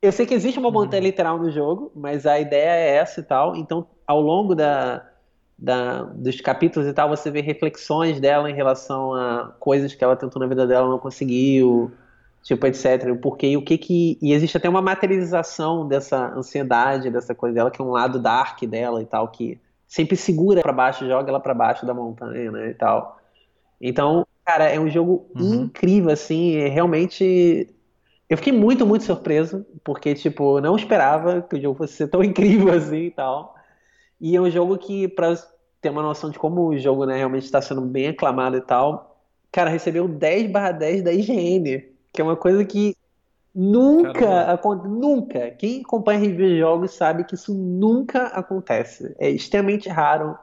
Eu sei que existe uma montanha uhum. literal no jogo, mas a ideia é essa e tal. Então, ao longo da, da, dos capítulos e tal, você vê reflexões dela em relação a coisas que ela tentou na vida dela não conseguiu, tipo, etc. O porquê e o que que. E existe até uma materialização dessa ansiedade, dessa coisa dela, que é um lado dark dela e tal, que sempre segura para baixo, joga ela para baixo da montanha, né, e tal. Então, cara, é um jogo uhum. incrível, assim, é realmente. Eu fiquei muito, muito surpreso, porque, tipo, não esperava que o jogo fosse ser tão [LAUGHS] incrível assim e tal. E é um jogo que, pra ter uma noção de como o jogo, né, realmente está sendo bem aclamado e tal, cara, recebeu 10 barra 10 da IGN que é uma coisa que nunca acontece. Nunca. Quem acompanha review de jogos sabe que isso nunca acontece. É extremamente raro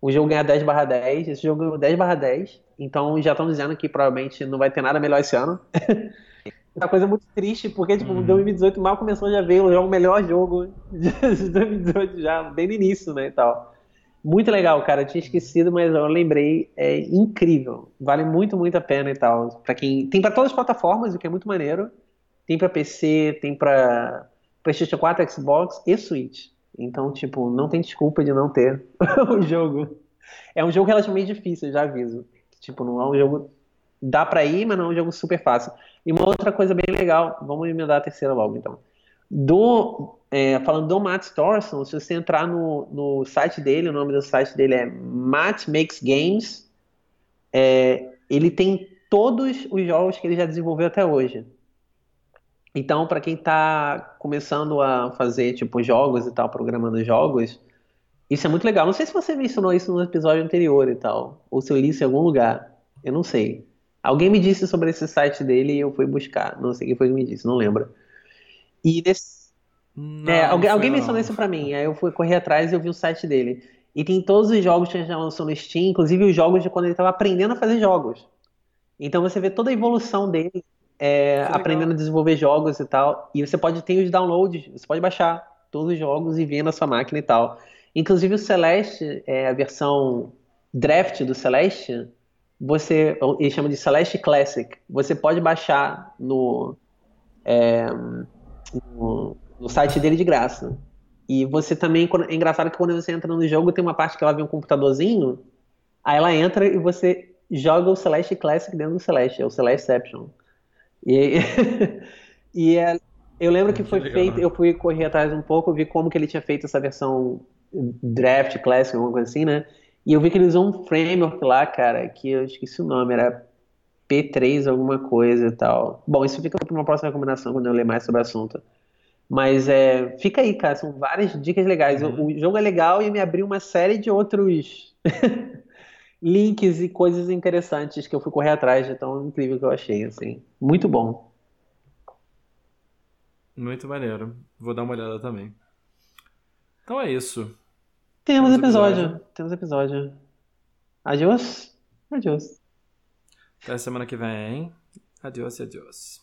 o jogo ganhar 10 barra 10. Esse jogo ganhou 10 barra 10. Então já estão dizendo que provavelmente não vai ter nada melhor esse ano. [LAUGHS] é uma coisa muito triste, porque tipo, hum. 2018 mal começou, já veio o melhor jogo [LAUGHS] de 2018, já bem no início, né? E tal. Muito legal, cara. Eu tinha esquecido, mas eu lembrei. É incrível. Vale muito, muito a pena e tal. Para quem tem para todas as plataformas, o que é muito maneiro. Tem para PC, tem para PlayStation 4, Xbox e Switch. Então, tipo, não tem desculpa de não ter [LAUGHS] o jogo. É um jogo relativamente difícil, já aviso. Tipo, não é um jogo dá pra ir, mas não é um jogo super fácil. E uma outra coisa bem legal, vamos emendar a terceira logo então. Do, é, falando do Matt Thorson, se você entrar no, no site dele, o nome do site dele é Matt Makes Games, é, ele tem todos os jogos que ele já desenvolveu até hoje. Então, para quem está começando a fazer tipo jogos e tal, programando jogos, isso é muito legal. Não sei se você mencionou isso no episódio anterior e tal, ou se eu li isso em algum lugar. Eu não sei. Alguém me disse sobre esse site dele e eu fui buscar. Não sei quem foi que me disse, não lembro. E nesse... Não, é, alguém, alguém mencionou isso pra mim. Aí eu fui correr atrás e eu vi o site dele. E tem todos os jogos que ele já lançou no Steam, inclusive os jogos de quando ele estava aprendendo a fazer jogos. Então você vê toda a evolução dele, é, aprendendo a desenvolver jogos e tal. E você pode ter os downloads, você pode baixar todos os jogos e ver na sua máquina e tal. Inclusive o Celeste, é, a versão draft do Celeste, você ele chama de Celeste Classic. Você pode baixar no, é, no, no, site dele de graça. E você também é engraçado que quando você entra no jogo tem uma parte que ela vem um computadorzinho, aí ela entra e você joga o Celeste Classic dentro do Celeste, é o Celesteception. E, [LAUGHS] e é, eu lembro que foi feito, eu fui correr atrás um pouco, vi como que ele tinha feito essa versão Draft Classic, alguma coisa assim, né? E eu vi que ele usou um framework lá, cara, que eu esqueci o nome, era P3 alguma coisa e tal. Bom, isso fica para uma próxima recomendação quando eu ler mais sobre o assunto. Mas é, fica aí, cara, são várias dicas legais. Uhum. O, o, jogo é legal e me abriu uma série de outros [LAUGHS] links e coisas interessantes que eu fui correr atrás de tão incrível que eu achei, assim. Muito bom. Muito maneiro. Vou dar uma olhada também. Então é isso. Temos, episódio. episódio. Temos episódio. Adiós. Adiós. Até semana que vem. Adiós e adiós.